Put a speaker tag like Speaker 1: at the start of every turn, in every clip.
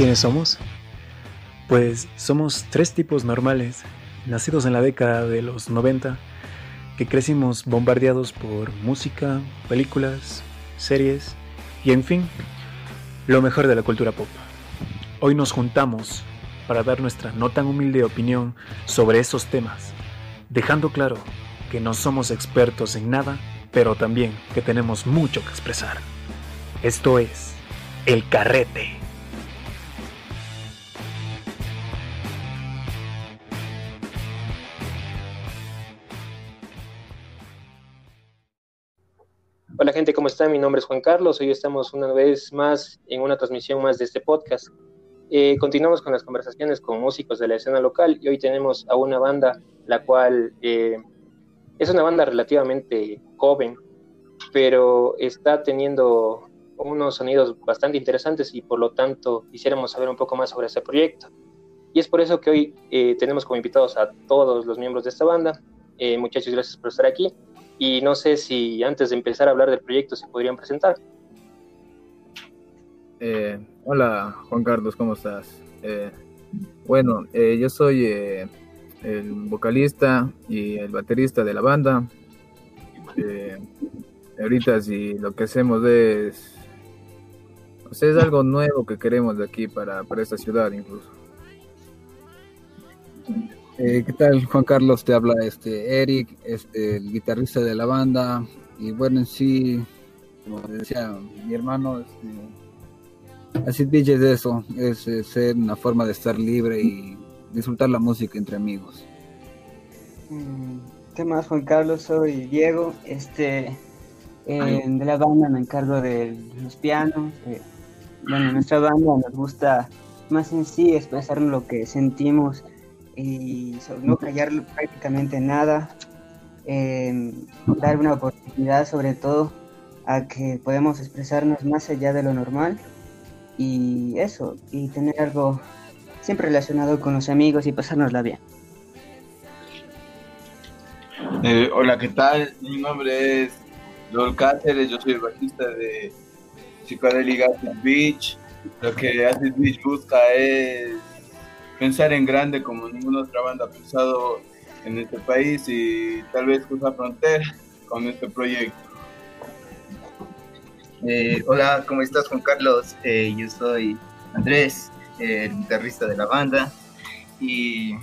Speaker 1: ¿Quiénes somos? Pues somos tres tipos normales, nacidos en la década de los 90, que crecimos bombardeados por música, películas, series y en fin, lo mejor de la cultura pop. Hoy nos juntamos para dar nuestra no tan humilde opinión sobre esos temas, dejando claro que no somos expertos en nada, pero también que tenemos mucho que expresar. Esto es El Carrete.
Speaker 2: Hola gente, ¿cómo están? Mi nombre es Juan Carlos. Hoy estamos una vez más en una transmisión más de este podcast. Eh, continuamos con las conversaciones con músicos de la escena local y hoy tenemos a una banda, la cual eh, es una banda relativamente joven, pero está teniendo unos sonidos bastante interesantes y por lo tanto quisiéramos saber un poco más sobre ese proyecto. Y es por eso que hoy eh, tenemos como invitados a todos los miembros de esta banda. muchachos, gracias por estar aquí y no sé si antes de empezar a hablar del proyecto se podrían presentar.
Speaker 3: Eh, hola Juan Carlos, ¿cómo estás? Eh, bueno, eh, yo soy el vocalista y el baterista de la banda. ahorita si lo que hacemos es, es algo nuevo que queremos de aquí para, para esta ciudad incluso.
Speaker 4: Eh, ¿Qué tal, Juan Carlos? Te habla este Eric, este, el guitarrista de la banda. Y bueno, en sí, como decía mi hermano, este, así dices de eso, es, ser una forma de estar libre y disfrutar la música entre amigos.
Speaker 5: Mm, ¿Qué más, Juan Carlos? Soy Diego, este, de la banda me encargo de los pianos. Eh, bueno, nuestra banda nos gusta más en sí expresar lo que sentimos y no callar prácticamente nada, em, dar una oportunidad sobre todo a que podemos expresarnos más allá de lo normal y eso, y tener algo siempre relacionado con los amigos y pasárnosla bien.
Speaker 6: Eh, hola, ¿qué tal? Mi nombre es Lol Cáceres, yo soy el bajista de Psicodélica Beach. Lo que Acid Beach busca es pensar en grande como ninguna otra banda ha pensado en este país y tal vez cruzar frontera con este proyecto.
Speaker 7: Eh, hola, ¿cómo estás Juan Carlos? Eh, yo soy Andrés, el guitarrista de la banda y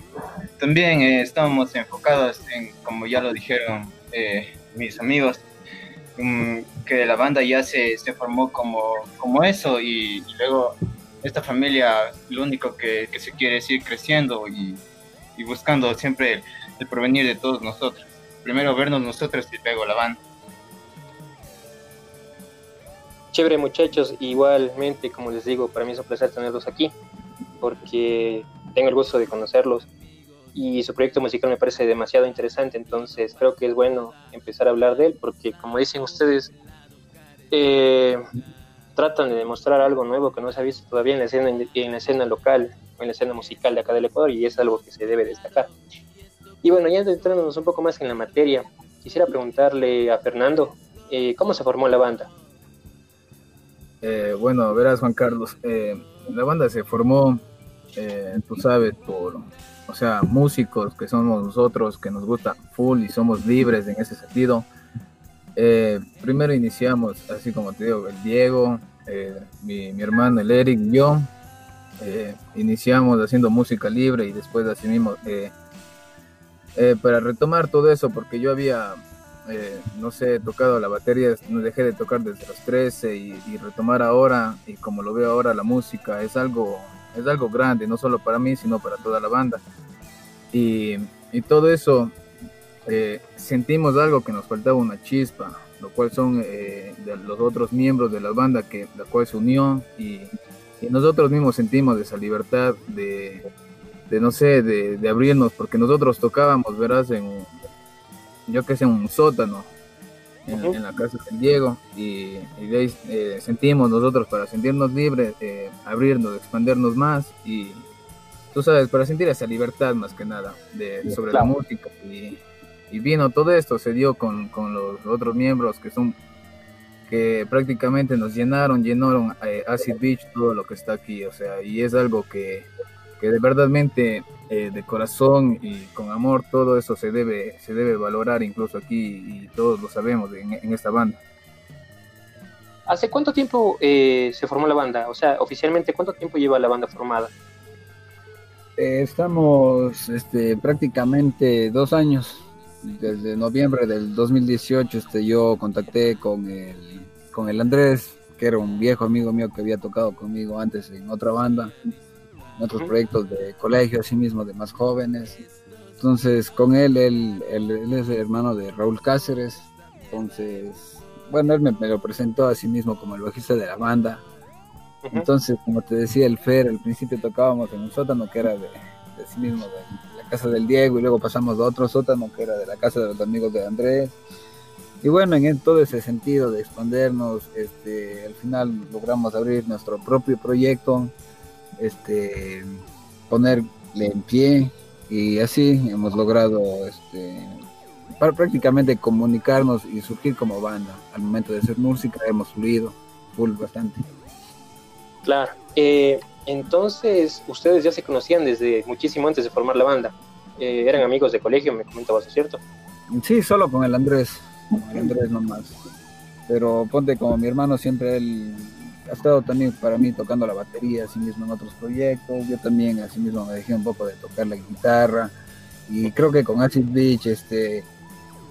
Speaker 7: también eh, estamos enfocados en, como ya lo dijeron mis amigos, mm, que la banda ya se, se formó como, como eso y luego esta familia lo único que, se quiere es ir creciendo y, buscando siempre el, el, provenir de todos nosotros. Primero vernos nosotros y luego la banda.
Speaker 2: Chévere muchachos, igualmente como les digo, para mí es un placer tenerlos aquí porque tengo el gusto de conocerlos y su proyecto musical me parece demasiado interesante, entonces creo que es bueno empezar a hablar de él porque como dicen ustedes, eh, tratan de demostrar algo nuevo que no se ha visto todavía en la escena, en la escena local o en la escena musical de acá del Ecuador y es algo que se debe destacar. Y bueno, ya entrándonos un poco más en la materia, quisiera preguntarle a Fernando, eh, ¿cómo se formó la banda?
Speaker 3: Eh, bueno, verás Juan Carlos, eh, la banda se formó, tú sabes, por, o sea, músicos que somos nosotros, que nos gusta full y somos libres en ese sentido eh, primero iniciamos, así como te digo, el Diego, eh, mi, hermano, el Eric, yo. Eh, iniciamos haciendo música libre y después así mismo, para retomar todo eso, porque yo había, no sé, tocado la batería, no dejé de tocar desde los 13 y, retomar ahora, y como lo veo ahora, la música es algo, es algo grande, no solo para mí, sino para toda la banda. Y todo eso eh, sentimos algo que nos faltaba una chispa, lo cual son eh, los otros miembros de la banda que la cual se unió y, nosotros mismos sentimos esa libertad de, no sé, de, abrirnos, porque nosotros tocábamos, verás, en, yo que sé, un sótano, en, la casa de Diego, y, de ahí eh, sentimos nosotros para sentirnos libres, abrirnos, expandernos más y tú sabes, para sentir esa libertad más que nada de, sobre la música y, y vino todo esto, se dio con, los otros miembros que son que prácticamente nos llenaron, llenaron eh, Acid Beach, todo lo que está aquí, o sea, y es algo que, que de verdadmente eh, de corazón y con amor, todo eso se debe, se debe valorar incluso aquí y todos lo sabemos en, en esta banda.
Speaker 2: ¿Hace cuánto tiempo eh, se formó la banda? O sea, oficialmente, ¿cuánto tiempo lleva la banda formada?
Speaker 4: Eh, estamos este, prácticamente dos años. Desde noviembre del 2018 este, yo contacté con el, con el Andrés, que era un viejo amigo mío que había tocado conmigo antes en otra banda, en otros proyectos de colegio, así mismo de más jóvenes. Entonces, con él, él, él, él es hermano de Raúl Cáceres. Entonces, bueno, él me, me, lo presentó a sí mismo como el bajista de la banda. Entonces, como te decía el Fer, al principio tocábamos en un sótano que era de, de sí mismo, de, casa del Diego, y luego pasamos a otro sótano que era de la casa de los amigos de Andrés. Y bueno, en todo ese sentido de expandernos, este, al final logramos abrir nuestro propio proyecto, este, ponerle en pie, y así hemos logrado este, prácticamente comunicarnos y surgir como banda. Al momento de hacer música hemos fluido full bastante.
Speaker 2: Claro. Eh, entonces, ustedes ya se conocían desde muchísimo antes de formar la banda. Eh, eran amigos de colegio, me comentabas, ¿cierto?
Speaker 4: Sí, solo con el Andrés. Con el Andrés nomás. Pero ponte como mi hermano, siempre él ha estado también para mí tocando la batería, así mismo en otros proyectos. Yo también, así mismo, me dejé un poco de tocar la guitarra. Y creo que con Acid Beach, este,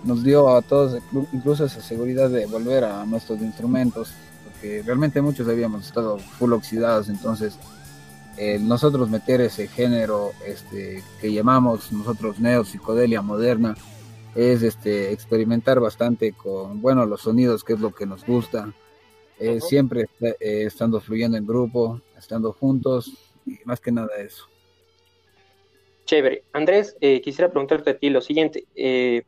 Speaker 4: nos dio a todos incluso esa seguridad de volver a nuestros instrumentos, porque realmente muchos habíamos estado full oxidados, entonces eh, nosotros meter ese género este, que llamamos nosotros neo psicodelia moderna es este, experimentar bastante con bueno los sonidos, que es lo que nos gusta, eh, uh -huh. siempre eh, estando fluyendo en grupo, estando juntos, y más que nada eso.
Speaker 2: Chévere. Andrés, eh, quisiera preguntarte a ti lo siguiente. Eh,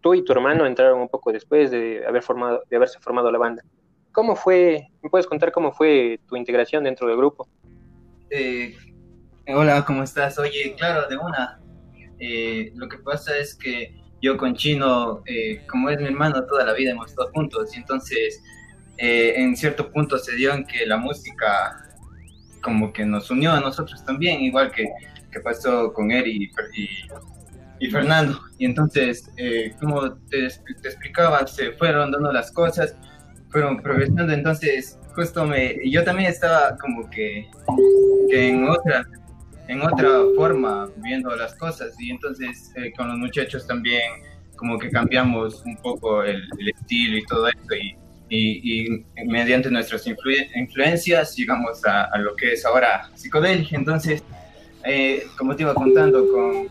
Speaker 2: tú y tu hermano entraron un poco después de, haber formado, de haberse formado la banda. ¿Cómo fue, me puedes contar cómo fue tu integración dentro del grupo?
Speaker 7: Eh, hola, ¿cómo estás? Oye, claro, de una. Eh, lo que pasa es que yo con Chino, eh, como es mi hermano, toda la vida hemos estado juntos y entonces eh, en cierto punto se dio en que la música como que nos unió a nosotros también, igual que, que pasó con él y, y y Fernando. Y entonces, eh, como te, te, explicaba, se fueron dando las cosas, fueron progresando. Entonces, justo me, yo también estaba como que, en otra en otra forma viendo las cosas. Y entonces eh, con los muchachos también como que cambiamos un poco el, estilo y todo eso y, y, mediante nuestras influ influencias llegamos a, a, lo que es ahora psicodelia. Entonces eh, como te iba contando con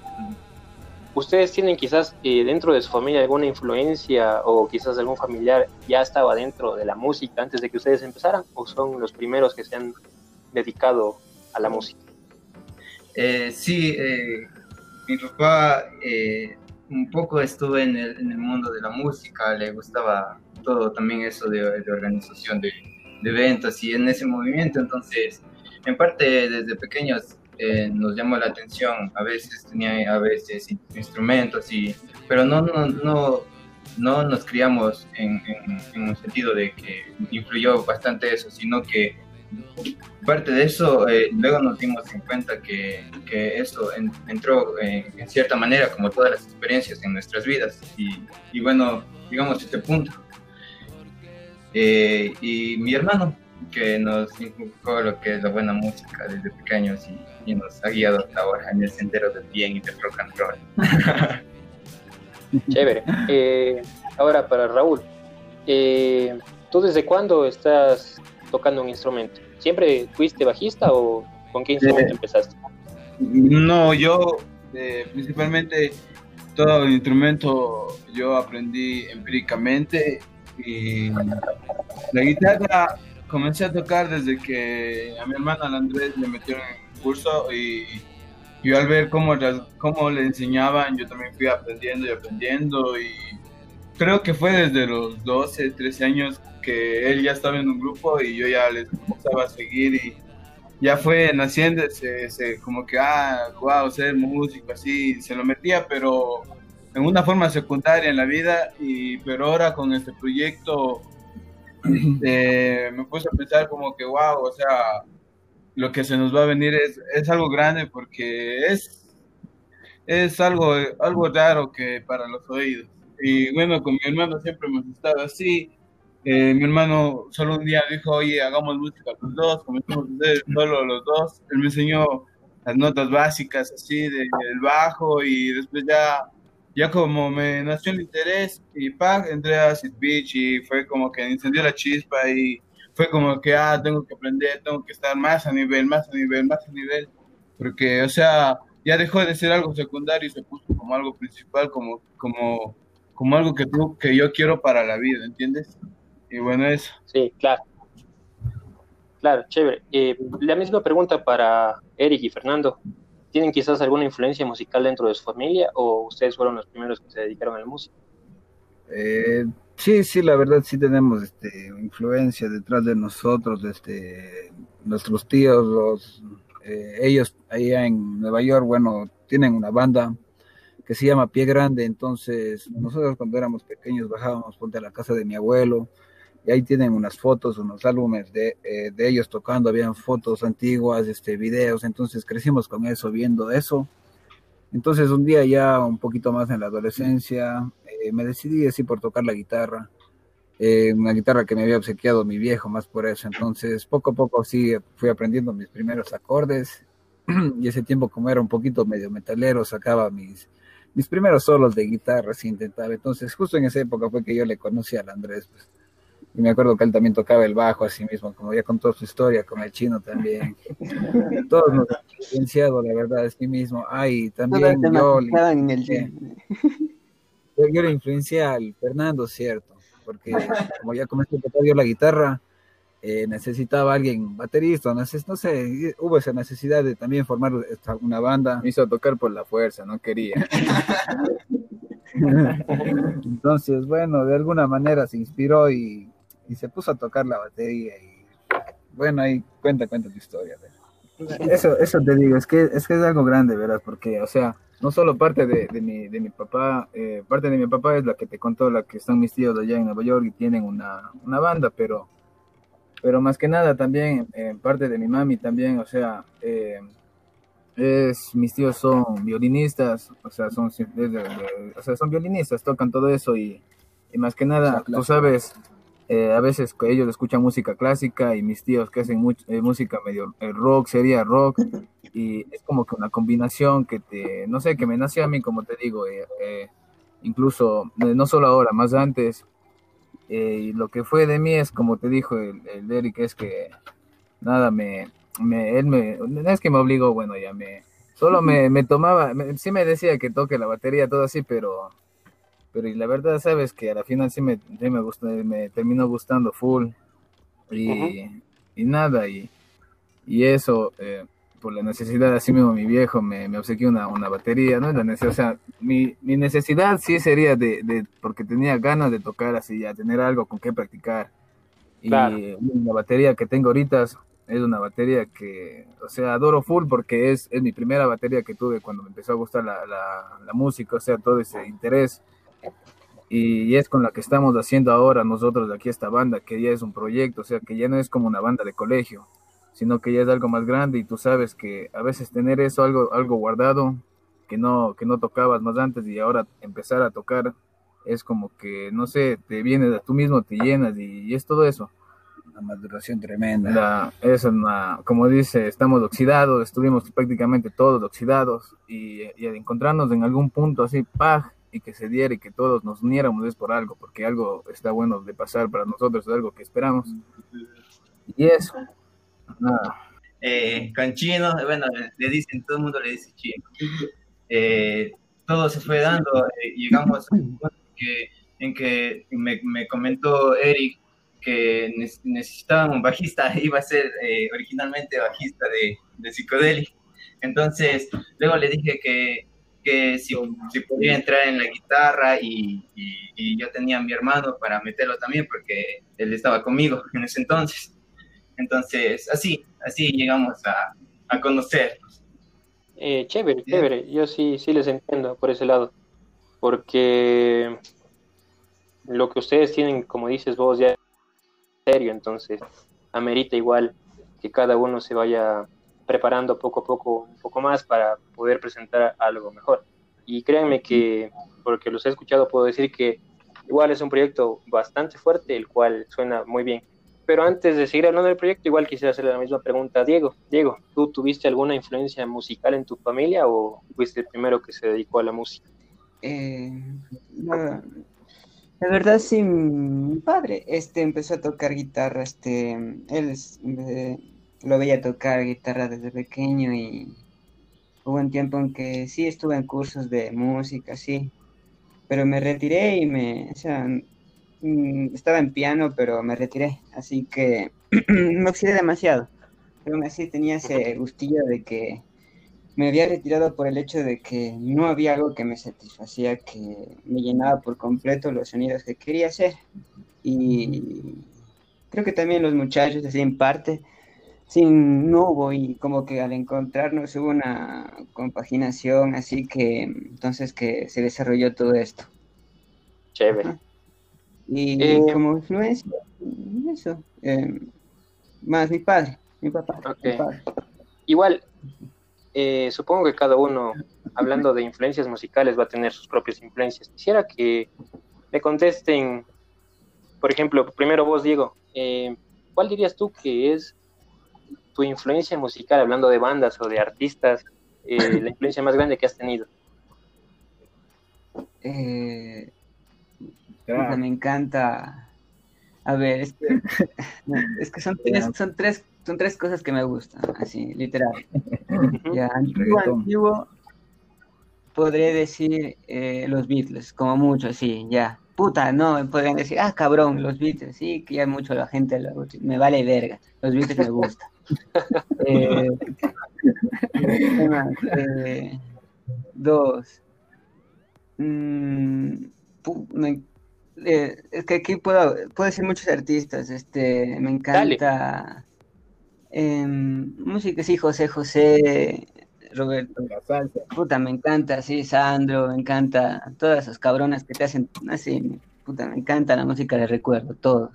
Speaker 2: ¿Ustedes tienen quizás eh, dentro de su familia alguna influencia o quizás algún familiar ya estaba dentro de la música antes de que ustedes empezaran o son los primeros que se han dedicado a la música?
Speaker 7: Eh, sí, eh, mi papá eh, un poco estuvo en el, mundo de la música, le gustaba todo también eso de, organización de, eventos y en ese movimiento, entonces en parte desde pequeños eh, nos llamó la atención, a veces tenía a veces instrumentos, y, pero no, no, no, no nos criamos en, en, en, un sentido de que influyó bastante eso, sino que parte de eso eh, luego nos dimos en cuenta que, que eso en, entró eh, en cierta manera como todas las experiencias en nuestras vidas y, y bueno, digamos este punto. Eh, y mi hermano, que nos inculcó lo que es la buena música desde pequeños y, y nos ha guiado hasta ahora en el sendero del bien y del rock and roll.
Speaker 2: Chévere. Eh, ahora para Raúl, eh, ¿tú desde cuándo estás tocando un instrumento? ¿Siempre fuiste bajista o con qué instrumento eh, empezaste?
Speaker 6: No, yo eh, principalmente todo el instrumento yo aprendí empíricamente y la guitarra comencé a tocar desde que a mi hermano al Andrés le metieron en curso y yo al ver cómo, cómo le enseñaban, yo también fui aprendiendo y aprendiendo y creo que fue desde los 12, 13 años que él ya estaba en un grupo y yo ya les comenzaba a seguir y ya fue naciendo ese como que, ah, wow, ser músico, así, se lo metía, pero en una forma secundaria en la vida, y pero ahora con este proyecto eh, me puse a pensar como que, wow, o sea, lo que se nos va a venir es, es algo grande porque es, es algo, algo raro que para los oídos. Y bueno, con mi hermano siempre hemos estado así. Eh, mi hermano solo un día dijo, oye, hagamos música los dos, comenzamos a hacer solo los dos. Él me enseñó las notas básicas así del bajo y después ya, ya como me nació el interés y pa, entré a Acid Beach y fue como que encendió la chispa y fue como que, ah, tengo que aprender, tengo que estar más a nivel, más a nivel, más a nivel, porque, o sea, ya dejó de ser algo secundario y se puso como algo principal, como, como, como algo que tú, que yo quiero para la vida, ¿entiendes? Y bueno, eso.
Speaker 2: Sí, claro. Claro, chévere. Eh, la misma pregunta para Eric y Fernando. ¿Tienen quizás alguna influencia musical dentro de su familia o ustedes fueron los primeros que se dedicaron a la música?
Speaker 4: Eh, sí, sí, la verdad sí tenemos este, influencia detrás de nosotros, este, nuestros tíos, los, eh, ellos allá en Nueva York, bueno, tienen una banda que se llama Pie Grande, entonces nosotros cuando éramos pequeños bajábamos ponte a la casa de mi abuelo, y ahí tienen unas fotos, unos álbumes de, eh, de ellos tocando, habían fotos antiguas, este, videos, entonces crecimos con eso, viendo eso. Entonces un día ya un poquito más en la adolescencia, eh, me decidí así por tocar la guitarra, eh, una guitarra que me había obsequiado mi viejo más por eso, entonces poco a poco sí fui aprendiendo mis primeros acordes y ese tiempo como era un poquito medio metalero sacaba mis, mis primeros solos de guitarra, así intentaba, entonces justo en esa época fue que yo le conocí al Andrés, pues y me acuerdo que él también tocaba el bajo así mismo, como ya contó su historia, con el chino también. Todos nos han influenciado, la verdad, es sí mismo. Ay, también yo, le, yo, le influencié al Fernando, cierto, porque como ya comencé a tocar yo la guitarra, eh, necesitaba alguien baterista, no sé, no sé, hubo esa necesidad de también formar una banda.
Speaker 3: Me hizo tocar por la fuerza, no quería.
Speaker 4: Entonces, bueno, de alguna manera se inspiró y y se puso a tocar la batería y bueno, ahí cuenta, cuenta tu historia.
Speaker 3: Eso, eso te digo, es que, es que es algo grande, ¿verdad? Porque, o sea, no solo parte de, de, mi, de mi papá, eh, parte de mi papá es la que te contó, la que están mis tíos allá en Nueva York y tienen una, una banda, pero, pero más que nada también, eh, parte de mi mami también, o sea, eh, es, mis tíos son violinistas, o sea, son, o sea, son violinistas, tocan todo eso y, y más que nada, tú sabes, eh, a veces ellos escuchan música clásica y mis tíos que hacen eh, música medio eh, rock, sería rock, y es como que una combinación que te, no sé, que me nació a mí, como te digo, incluso no solo ahora, más antes, y lo que fue de mí es, como te dijo el, el Eric, es que nada, me, me, él me, no es que me obligó, bueno, ya me, solo me, me tomaba, sí me decía que toque la batería, todo así, pero pero y la verdad, sabes que a la final sí me, me, gustó, me terminó gustando full. Y, y nada, y, y eso, eh, por la necesidad, así mismo mi viejo me, me obsequió una, una batería, ¿no? La necesidad, o sea, mi, mi necesidad sí sería de, de, porque tenía ganas de tocar así, ya tener algo con qué practicar. Y la batería que tengo ahorita es una batería que, o sea, adoro full porque es, es mi primera batería que tuve cuando me empezó a gustar la, la, la música, o sea, todo ese interés y es con la que estamos haciendo ahora nosotros de aquí esta banda, que ya es un proyecto, o sea, que ya no es como una banda de colegio, sino que ya es algo más grande y tú sabes que a veces tener eso algo algo guardado que no que no tocabas más antes y ahora empezar a tocar es como que no sé, te vienes a tú mismo, te llenas y, es todo eso.
Speaker 4: Una maduración tremenda.
Speaker 3: es una, como dice, estamos oxidados, estuvimos prácticamente todos oxidados y, y encontrarnos en algún punto así, ¡pah! Y que se diera y que todos nos uniéramos es por algo, porque algo está bueno de pasar para nosotros, es algo que esperamos. Y eso,
Speaker 7: Eh, con chino, bueno, le dicen, todo el mundo le dice chino. Eh, todo se fue dando, eh, llegamos a un punto que, en que me, me, comentó Eric que necesitaban un bajista, iba a ser eh, originalmente bajista de, de Psicodelic. Entonces, luego le dije que que si, si podía entrar en la guitarra y, yo tenía a mi hermano para meterlo también porque él estaba conmigo en ese entonces. Entonces, así, así llegamos a, a conocernos.
Speaker 2: Eh, chévere, chévere. Yo sí, sí les entiendo por ese lado. Porque lo que ustedes tienen, como dices vos, ya serio, entonces amerita igual que cada uno se vaya preparando poco a poco un poco más para poder presentar algo mejor. Y créanme que, porque los he escuchado, puedo decir que igual es un proyecto bastante fuerte, el cual suena muy bien. Pero antes de seguir hablando del proyecto, igual quisiera hacerle la misma pregunta a Diego. Diego, ¿tú tuviste alguna influencia musical en tu familia o fuiste el primero que se dedicó a la música?
Speaker 5: Eh, la, verdad sí, mi padre este, empezó a tocar guitarra, este, él eh, lo veía tocar guitarra desde pequeño y hubo un tiempo en que sí estuve en cursos de música, sí, pero me retiré y me, Mm, estaba en piano, pero me retiré, así que me oxidé demasiado. Pero aún así tenía ese gustillo de que me había retirado por el hecho de que no había algo que me satisfacía, que me llenaba por completo los sonidos que quería hacer. Y creo que también los muchachos, así en parte, sin no hubo y como que al encontrarnos hubo una compaginación, así que entonces que se desarrolló todo esto.
Speaker 2: Chévere.
Speaker 5: Y eh, como influencia, eso, eh, más mi padre, mi papá.
Speaker 2: Igual, eh, supongo que cada uno, hablando de influencias musicales, va a tener sus propias influencias. Quisiera que me contesten, por ejemplo, primero vos, Diego, ¿cuál dirías tú que es tu influencia musical, hablando de bandas o de artistas, la influencia más grande que has tenido?
Speaker 5: Eh, me encanta. A ver, es que, es que son, tres, son, tres, son tres cosas que me gustan, así, literal. ya, antiguo, antiguo, podría decir eh, los Beatles, como mucho, sí, ya. Puta, no, podrían decir, ah, cabrón, los Beatles, sí, que ya mucho la gente me vale verga, los Beatles me gustan. Eh, eh, dos. Mm, me, eh, es que aquí puedo, puedo decir muchos artistas, este, me encanta em, música, sí, José José, Roberto, puta, me encanta, sí, Sandro, me encanta, todas esas cabronas que te hacen, así, puta, me encanta la música de recuerdo, todos.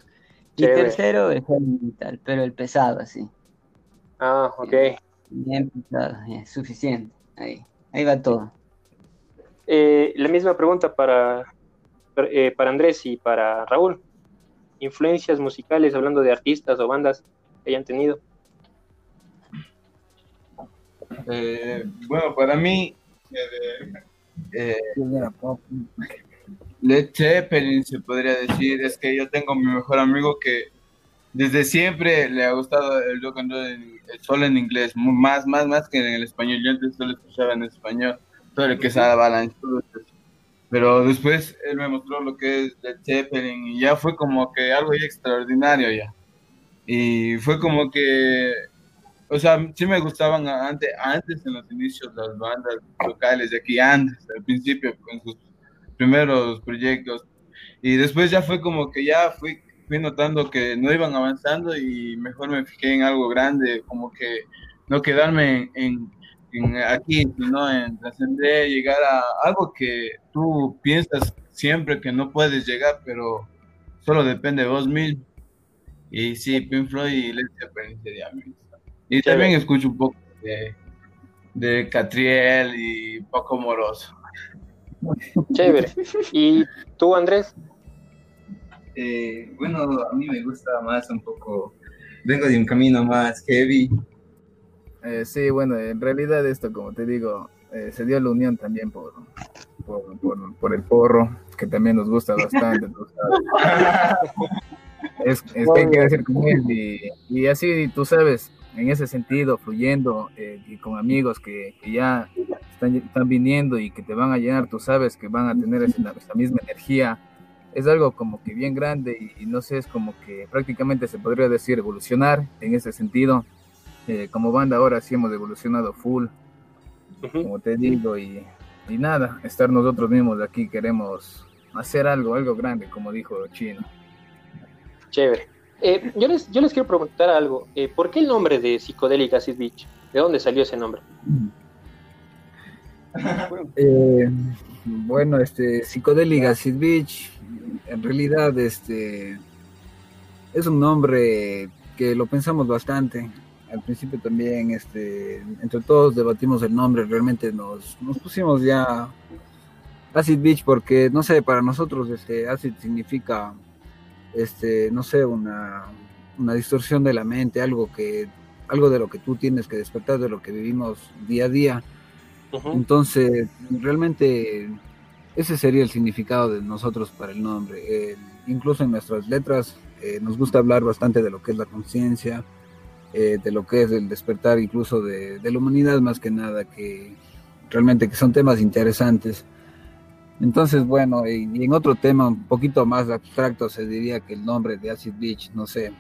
Speaker 5: Y tercero, el metal, pero el pesado, así.
Speaker 2: Ah, ok.
Speaker 5: Bien pesado, suficiente, ahí, ahí va todo.
Speaker 2: Eh, la misma pregunta para eh, para Andrés y para Raúl, influencias musicales, hablando de artistas o bandas que hayan tenido.
Speaker 6: Eh, bueno, para mí, eh, Led Zeppelin se podría decir, es que yo tengo mi mejor amigo que desde siempre le ha gustado el rock and roll, el solo en inglés, más, más, más que en el español. Yo antes solo escuchaba en español, todo el que sabe balance, pero después él me mostró lo que es Led Zeppelin y ya fue como que algo extraordinario ya. Y fue como que, o sea, sí me gustaban antes, antes en los inicios las bandas locales de aquí, antes, al principio, con sus primeros proyectos. Y después ya fue como que ya fui, fui notando que no iban avanzando y mejor me fijé en algo grande, como que no quedarme en, aquí, ¿no? En trascender, llegar a algo que tú piensas siempre que no puedes llegar, pero solo depende de vos mismo. Y sí, Pink Floyd y Led Zeppelin sería Y también escucho un poco de, de Catriel y poco Moroso.
Speaker 2: Chévere. ¿Y tú, Andrés?
Speaker 7: Eh, bueno, a mí me gusta más un poco, vengo de un camino más heavy,
Speaker 3: eh, sí, bueno, en realidad esto, como te digo, eh, se dio la unión también por, por, el porro, que también nos gusta bastante. es, que hay que decir con él y, así, tú sabes, en ese sentido, fluyendo eh, y con amigos que, ya están, están, viniendo y que te van a llenar, tú sabes que van a tener esa, misma energía. Es algo como que bien grande y, y no sé, es como que prácticamente se podría decir evolucionar en ese sentido eh, como banda ahora sí hemos evolucionado full, como te digo, y, nada, estar nosotros mismos aquí queremos hacer algo, algo grande, como dijo Chino.
Speaker 2: Chévere. Eh, yo, les, yo les quiero preguntar algo. Eh, ¿Por qué el nombre de Psicodélica Acid Beach? ¿De dónde salió ese nombre?
Speaker 4: bueno, este, Psicodélica Acid Beach, en realidad, este, es un nombre que lo pensamos bastante. Al principio también, este, entre todos debatimos el nombre, realmente nos, nos pusimos ya Acid Beach porque, no sé, para nosotros este, Acid significa, este, no sé, una, una distorsión de la mente, algo que algo de lo que tú tienes que despertar, de lo que vivimos día a día. Entonces, realmente ese sería el significado de nosotros para el nombre. Incluso en nuestras letras eh, nos gusta hablar bastante de lo que es la conciencia, eh, de lo que es el despertar incluso de, la humanidad más que nada, que realmente que son temas interesantes. Entonces, bueno, y, y, en otro tema un poquito más abstracto se diría que el nombre de Acid Beach, no sé,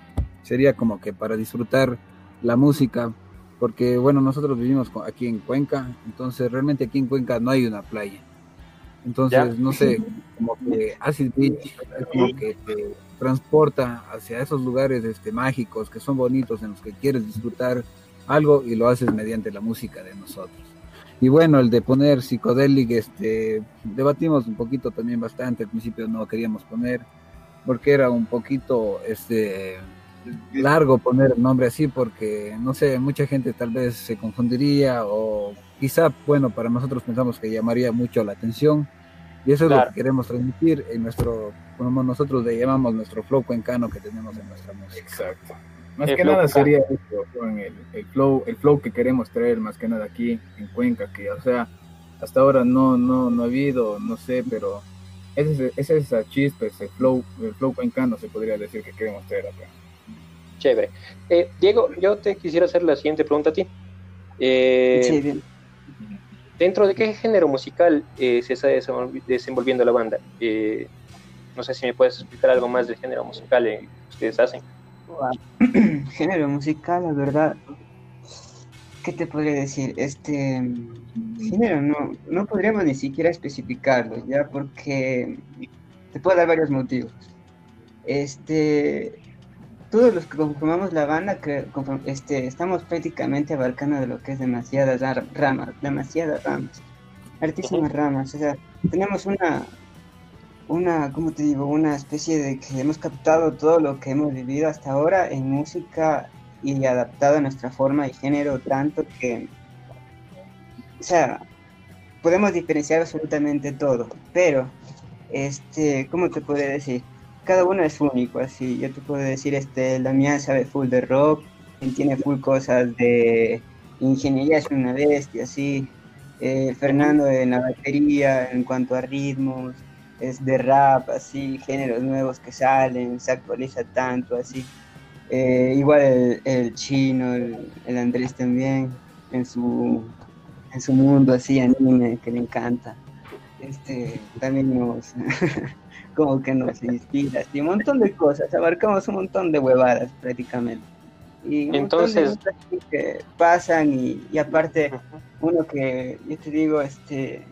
Speaker 4: sería como que para disfrutar la música, porque bueno, nosotros vivimos aquí en Cuenca, entonces realmente aquí en Cuenca no hay una playa. Entonces, no sé, como que Acid Beach es como que te transporta hacia esos lugares este, mágicos que son bonitos en los que quieres disfrutar algo y lo haces mediante la música de nosotros. Y bueno, el de poner psicodélic, este, debatimos un poquito también bastante, al principio no queríamos poner, porque era un poquito, este, largo poner el nombre así porque, no sé, mucha gente tal vez se confundiría o quizá, bueno, para nosotros pensamos que llamaría mucho la atención y eso es lo que queremos transmitir en nuestro, como nosotros le llamamos nuestro flow cuencano que tenemos en nuestra música.
Speaker 3: Exacto. Más que nada sería el, el, flow, el flow que queremos traer más que nada aquí en Cuenca, que o sea, hasta ahora no, no, no ha habido, no sé, pero ese es esa chispa, ese flow, el flow cuencano se podría decir que queremos traer acá.
Speaker 2: Chévere. Eh, Diego, yo te quisiera hacer la siguiente pregunta a ti. Eh, sí, bien. ¿Dentro de qué género musical eh, se está desenvolviendo la banda? no sé si me puedes explicar algo más del género musical que ustedes hacen.
Speaker 5: género musical, la verdad, ¿qué te podría decir? Este género no, no podríamos ni siquiera especificarlo, ya porque te puedo dar varios motivos. Este, todos los que conformamos la banda, que este, estamos prácticamente abarcando de lo que es demasiadas ramas, demasiadas ramas, altísimas ramas. O sea, tenemos una, una, ¿cómo te digo? Una especie de que hemos captado todo lo que hemos vivido hasta ahora en música y adaptado a nuestra forma y género tanto que, o sea, podemos diferenciar absolutamente todo, pero, este, ¿cómo te puedo decir? Cada uno es único, así. Yo te puedo decir, este, la mía sabe full de rock, tiene full cosas de ingeniería, es una bestia, así. Eh, Fernando en la batería, en cuanto a ritmos, es de rap, así, géneros nuevos que salen, se actualiza tanto, así. Eh, igual el, chino, el, Andrés también, en su, en su mundo así, anime, que le encanta. Este, también nos... como que nos inspira, y un montón de cosas, abarcamos un montón de huevadas prácticamente. Y
Speaker 2: Entonces,
Speaker 5: que pasan y, aparte, uno que yo te digo, este,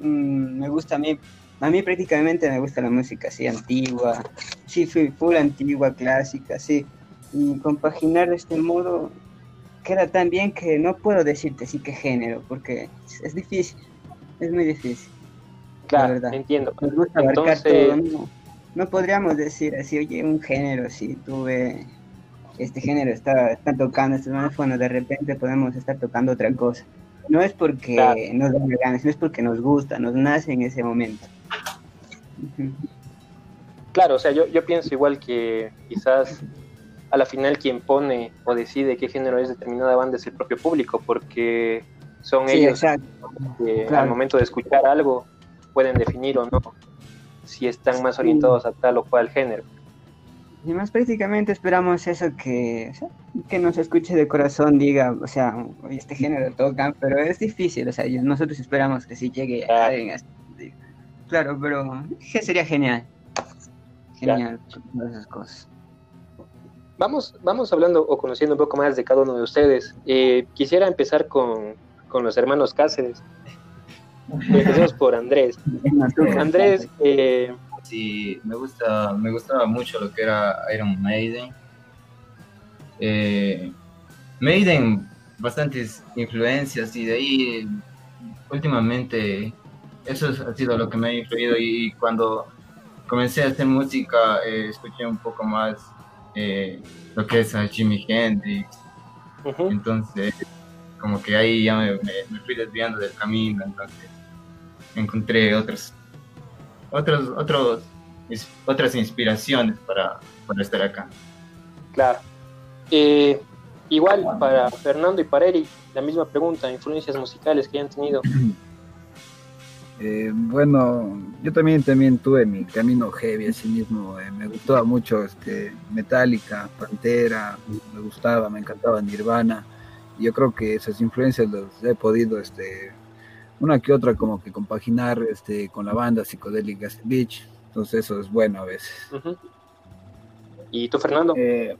Speaker 5: mm, me gusta a mí, a mí prácticamente me gusta la música así antigua, sí, full antigua, clásica, sí, y compaginar de este modo queda tan bien que no puedo decirte sí qué género, porque es difícil, es muy difícil.
Speaker 2: Claro, entiendo.
Speaker 5: No, podríamos decir así, oye, un género, si tuve este género está, está tocando este bueno, de repente podemos estar tocando otra cosa. No es porque nos da ganas, no es porque nos gusta, nos nace en ese momento.
Speaker 2: Claro, o sea, yo, yo pienso igual que quizás a la final quien pone o decide qué género es determinada banda es el propio público, porque son ellos que al momento de escuchar algo pueden definir o no si están más orientados a tal o cual género.
Speaker 5: Y más prácticamente esperamos eso que, que nos escuche de corazón, diga, o sea, este género tocan, pero es difícil, o sea, nosotros esperamos que si llegue a alguien así. Claro, pero sería genial. Genial, todas esas cosas.
Speaker 2: Vamos, vamos hablando o conociendo un poco más de cada uno de ustedes. Eh, quisiera empezar con, con los hermanos Cáceres. Empecemos por Andrés. Andrés, eh...
Speaker 7: sí, me gusta, me gustaba mucho lo que era Iron Maiden. Eh, Maiden, bastantes influencias y de ahí últimamente eso ha sido lo que me ha influido y cuando comencé a hacer música eh, escuché un poco más
Speaker 6: eh, lo que es a Jimi Hendrix. Entonces, como que ahí ya me, me, fui desviando del camino, entonces encontré otros, otros, otros, otras inspiraciones para, para estar acá.
Speaker 2: Claro. Eh, igual para Fernando y para Eric, la misma pregunta, influencias musicales que hayan tenido.
Speaker 4: Eh, bueno, yo también también tuve mi camino heavy así mismo. Eh, me gustaba mucho este Metallica, Pantera, me gustaba, me encantaba Nirvana. Yo creo que esas influencias las he podido este una que otra como que compaginar este con la banda psicodélica Beach. Entonces eso es bueno a veces.
Speaker 2: ¿Y tú, Fernando?
Speaker 3: Eh,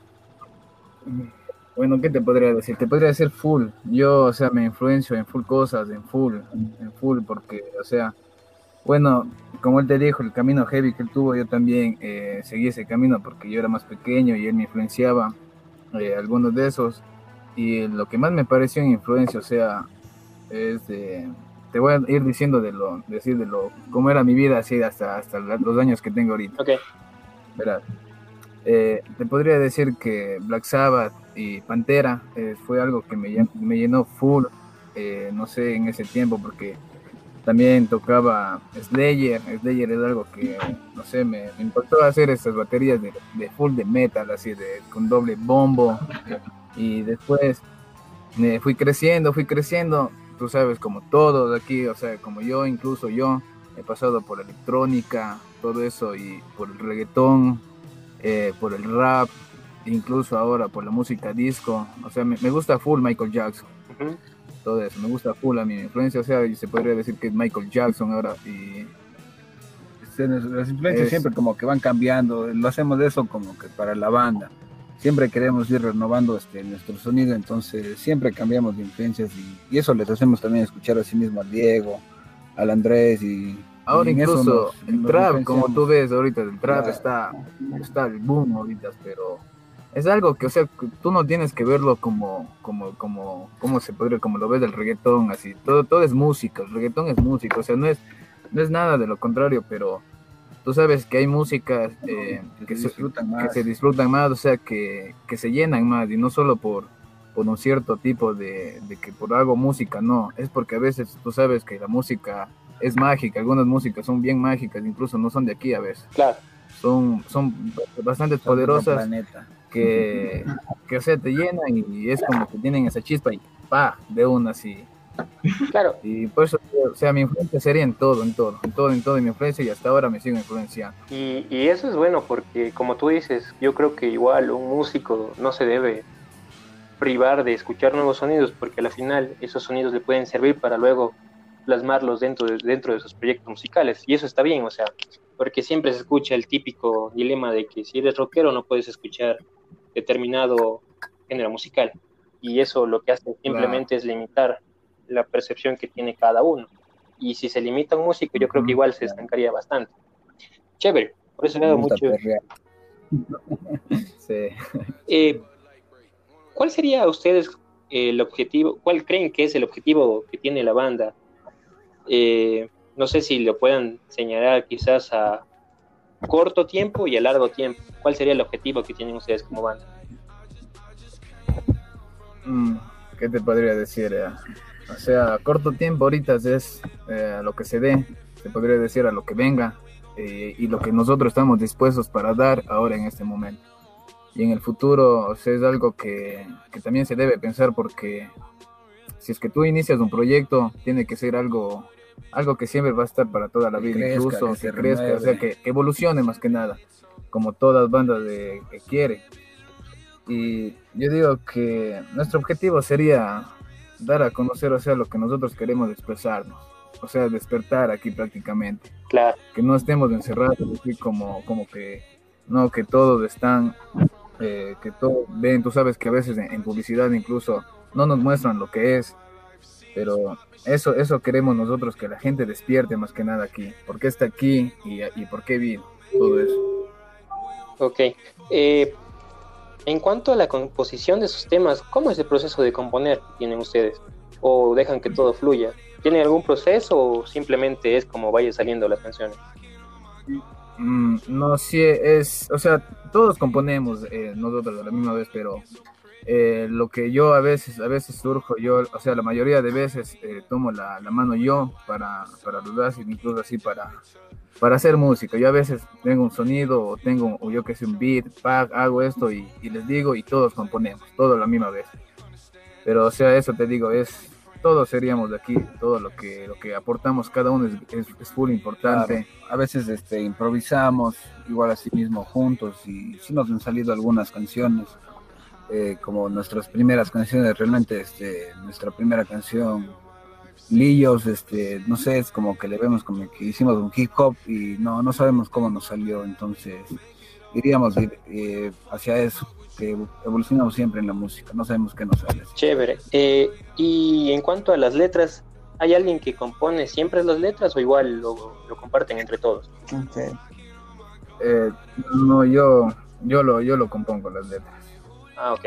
Speaker 3: bueno, ¿qué te podría decir? Te podría decir full. Yo, o sea, me influencio en full cosas, en full, en full, porque, o sea, bueno, como él te dijo, el camino heavy que él tuvo, yo también eh, seguí ese camino porque yo era más pequeño y él me influenciaba eh, algunos de esos. Y lo que más me pareció en influencia, o sea, es de, te voy a ir diciendo de lo, decir de lo, cómo era mi vida así hasta, hasta los años que tengo ahorita.
Speaker 2: Ok.
Speaker 3: Verás. Eh, te podría decir que Black Sabbath y Pantera eh, fue algo que me, me llenó full, eh, no sé, en ese tiempo, porque también tocaba Slayer, Slayer es algo que, no sé, me, importó hacer estas baterías de, full de metal, así, de, con doble bombo, y después me fui creciendo, fui creciendo, tú sabes, como todos aquí, o sea, como yo, incluso yo, he pasado por electrónica, todo eso, y por el reggaetón, eh, por el rap, incluso ahora por la música disco. O sea, me, gusta full Michael Jackson. Todo eso, me gusta full a mi influencia. O sea, se podría decir que es Michael Jackson ahora. Y
Speaker 4: las influencias siempre como que van cambiando. Lo hacemos de eso como que para la banda. Siempre queremos ir renovando este, nuestro sonido, entonces siempre cambiamos de influencias y, eso les hacemos también escuchar a sí mismo al Diego, al Andrés y
Speaker 3: Ahora incluso el trap, como tú ves ahorita, el trap está, está el boom ahorita, pero es algo que, o sea, tú no tienes que verlo como, como, como, como se podría, como lo ves del reggaetón, así, todo, todo es música, el reggaetón es música, o sea, no es, no es nada de lo contrario, pero tú sabes que hay músicas eh, que, se, disfrutan más. que se disfrutan más, o sea, que, que se llenan más, y no solo por, por un cierto tipo de, de que por algo música, no, es porque a veces tú sabes que la música es mágica, algunas músicas son bien mágicas, incluso no son de aquí a veces.
Speaker 2: Claro.
Speaker 3: Son, son bastante poderosas que, que, o sea, te llenan y es como que tienen esa chispa y pa, de una así.
Speaker 2: Claro.
Speaker 3: Y por eso, o sea, mi influencia sería en todo, en todo, en todo, en todo, mi influencia y hasta ahora me sigo influenciando.
Speaker 2: Y, y eso es bueno porque, como tú dices, yo creo que igual un músico no se debe privar de escuchar nuevos sonidos porque al final esos sonidos le pueden servir para luego plasmarlos dentro de, dentro de sus proyectos musicales. Y eso está bien, o sea, porque siempre se escucha el típico dilema de que si eres rockero no puedes escuchar determinado género musical. Y eso lo que hace simplemente es limitar la percepción que tiene cada uno. Y si se limita un músico, yo creo que igual se estancaría bastante. Chévere, por eso le mucho.
Speaker 3: sí.
Speaker 2: Eh, ¿Cuál sería a ustedes el objetivo? ¿Cuál creen que es el objetivo que tiene la banda eh, no sé si lo puedan señalar quizás a corto tiempo y a largo tiempo. ¿Cuál sería el objetivo que tienen ustedes como banda?
Speaker 3: Mm, ¿Qué te podría decir? Eh? O sea, a corto tiempo ahorita es eh, lo que se dé, se podría decir a lo que venga y lo que nosotros estamos dispuestos para dar ahora en este momento. Y en el futuro o sea, es algo que, que también se debe pensar porque si es que tú inicias un proyecto, tiene que ser algo algo que siempre va a estar para toda la vida, incluso que, crezca, o sea, que, evolucione más que nada, como todas bandas de, que quiere. Y yo digo que nuestro objetivo sería dar a conocer, o sea, lo que nosotros queremos expresarnos, o sea, despertar aquí prácticamente.
Speaker 2: Claro.
Speaker 3: Que no estemos encerrados aquí como, como que, no, que todos están, eh, que todos ven, tú sabes que a veces en publicidad incluso no nos muestran lo que es, pero eso, eso queremos nosotros, que la gente despierte más que nada aquí. ¿Por qué está aquí y, y por qué vino? Todo eso.
Speaker 2: Ok. Eh, en cuanto a la composición de sus temas, ¿cómo es el proceso de componer que tienen ustedes? ¿O dejan que todo fluya? ¿Tienen algún proceso o simplemente es como vaya saliendo las canciones?
Speaker 3: Mm, no, sí, es, o sea, todos componemos eh, nosotros a la misma vez, pero eh, lo que yo a veces, a veces surjo, yo, o sea, la mayoría de veces eh, tomo la, mano yo para, para dudar, incluso así para, para hacer música. Yo a veces tengo un sonido o tengo, o yo que sé, un beat, pack, hago esto y, les digo y todos componemos, todo la misma vez. Pero, o sea, eso te digo, es, todos seríamos de aquí, todo lo que, lo que aportamos cada uno es, es, es full importante.
Speaker 4: A veces este, improvisamos igual así mismo juntos y sí nos han salido algunas canciones, eh, como nuestras primeras canciones, realmente este, nuestra primera canción, Lillos, este, no sé, es como que le vemos como que hicimos un hip hop y no, no sabemos cómo nos salió, entonces iríamos eh, hacia eso que evolucionamos siempre en la música, no sabemos qué nos sale.
Speaker 2: Chévere. Eh, y en cuanto a las letras, ¿hay alguien que compone siempre las letras o igual lo, lo comparten entre todos?
Speaker 5: Okay.
Speaker 3: Eh, no, yo, yo, lo, yo lo compongo las letras.
Speaker 2: Ah, ok.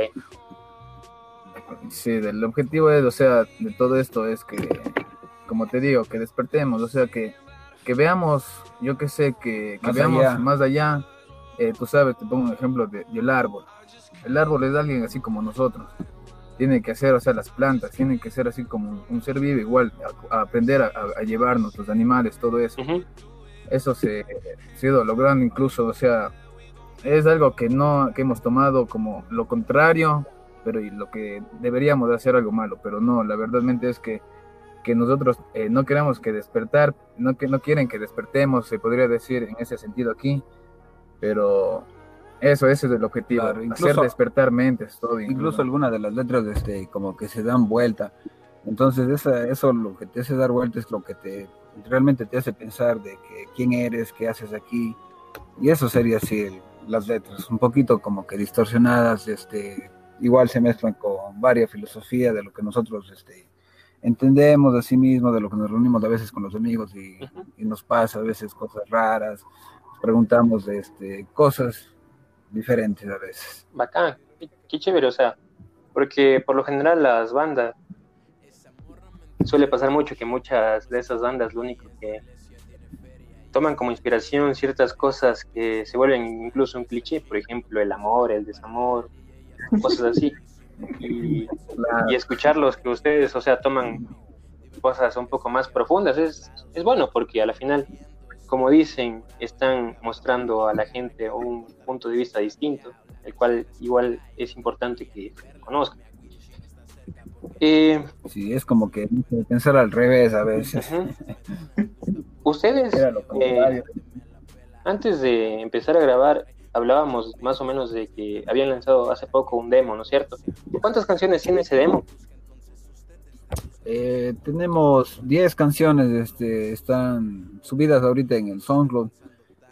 Speaker 3: Sí, el objetivo es, o sea, de todo esto es que, como te digo, que despertemos, o sea, que, que veamos, yo que sé, que, que
Speaker 4: Más
Speaker 3: veamos
Speaker 4: allá.
Speaker 3: más allá. Eh, tú sabes, te pongo un ejemplo de- del árbol. El árbol es alguien así como nosotros. Tiene que ser, o sea, las plantas, tienen que ser así como un, un ser vivo, igual, a, a aprender a, a- a llevarnos, los animales, todo eso.
Speaker 2: Ujú.
Speaker 3: Eso se se ha ido logrando incluso, o sea, es algo que no, que hemos tomado como lo contrario, pero y lo que deberíamos de hacer algo malo, pero no, la verdad es que, que nosotros eh, no queremos que despertar, no, que, no quieren que despertemos, se podría decir en ese sentido aquí, pero eso, ese es el objetivo,
Speaker 4: Claro,
Speaker 3: hacer
Speaker 4: incluso-
Speaker 3: despertar mentes, todo.
Speaker 4: Incluso algunas de las letras este, como que se dan vuelta. Entonces esa, eso lo que te hace dar vuelta es lo que te realmente te hace pensar de que quién eres, qué haces aquí. Y eso sería así el- las letras, un poquito como que distorsionadas, este, igual se mezclan con varias filosofías de lo que nosotros este, entendemos de sí mismo, de lo que nos reunimos a veces con los amigos y, nos pasa a veces cosas raras, nos preguntamos este, cosas diferentes a veces.
Speaker 2: Bacán. Qué, qué chévere, o sea, porque por lo general las bandas suele pasar mucho que muchas de esas bandas lo único que toman como inspiración ciertas cosas que se vuelven incluso un cliché, por ejemplo, el amor, el desamor, cosas así. Y, y escucharlos que ustedes, o sea, toman cosas un poco más profundas es, es bueno porque a la final, como dicen, están mostrando a la gente un punto de vista distinto, el cual igual es importante que conozcan. Eh,
Speaker 4: Sí, es como que pensar al revés a veces.
Speaker 2: Ustedes,
Speaker 3: contrario.
Speaker 2: antes de empezar a grabar, hablábamos más o menos de que habían lanzado hace poco un demo, ¿no es cierto? ¿Cuántas canciones tiene ese demo?
Speaker 4: Eh, tenemos 10 canciones, este, están subidas ahorita en el SoundCloud.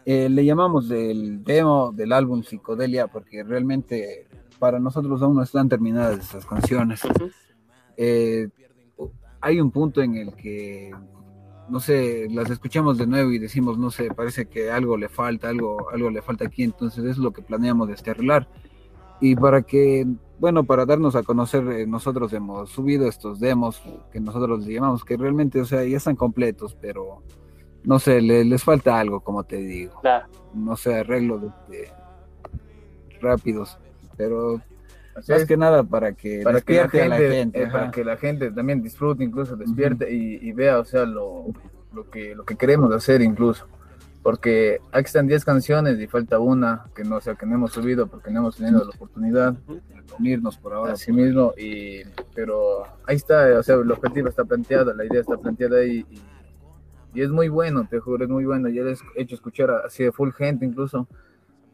Speaker 4: Eh, le llamamos del demo del álbum Psicodelia porque realmente para nosotros aún no están terminadas estas canciones.
Speaker 2: Ujú.
Speaker 4: Eh, hay un punto en el que, no sé, las escuchamos de nuevo y decimos, no sé, parece que algo le falta, algo, algo le falta aquí, entonces es lo que planeamos este arreglar. Y para que, bueno, para darnos a conocer, eh, nosotros hemos subido estos demos que nosotros llamamos, que realmente, o sea, ya están completos, pero no sé, le- les falta algo, como te digo. No sé, arreglos este, rápidos, pero
Speaker 3: Así
Speaker 4: más
Speaker 3: es.
Speaker 4: que nada para que
Speaker 3: para que la
Speaker 4: a
Speaker 3: gente,
Speaker 4: la gente.
Speaker 3: eh, para que la gente también disfrute incluso despierte y, y vea o sea lo, lo que lo que queremos hacer incluso porque aquí están 10 canciones y falta una que no o sea que no hemos subido porque no hemos tenido la oportunidad
Speaker 4: unirnos por ahora.
Speaker 3: así mismo y pero ahí está o sea el objetivo está planteado la idea está planteada ahí y, y es muy bueno te juro es muy bueno ya les he hecho escuchar así de full gente incluso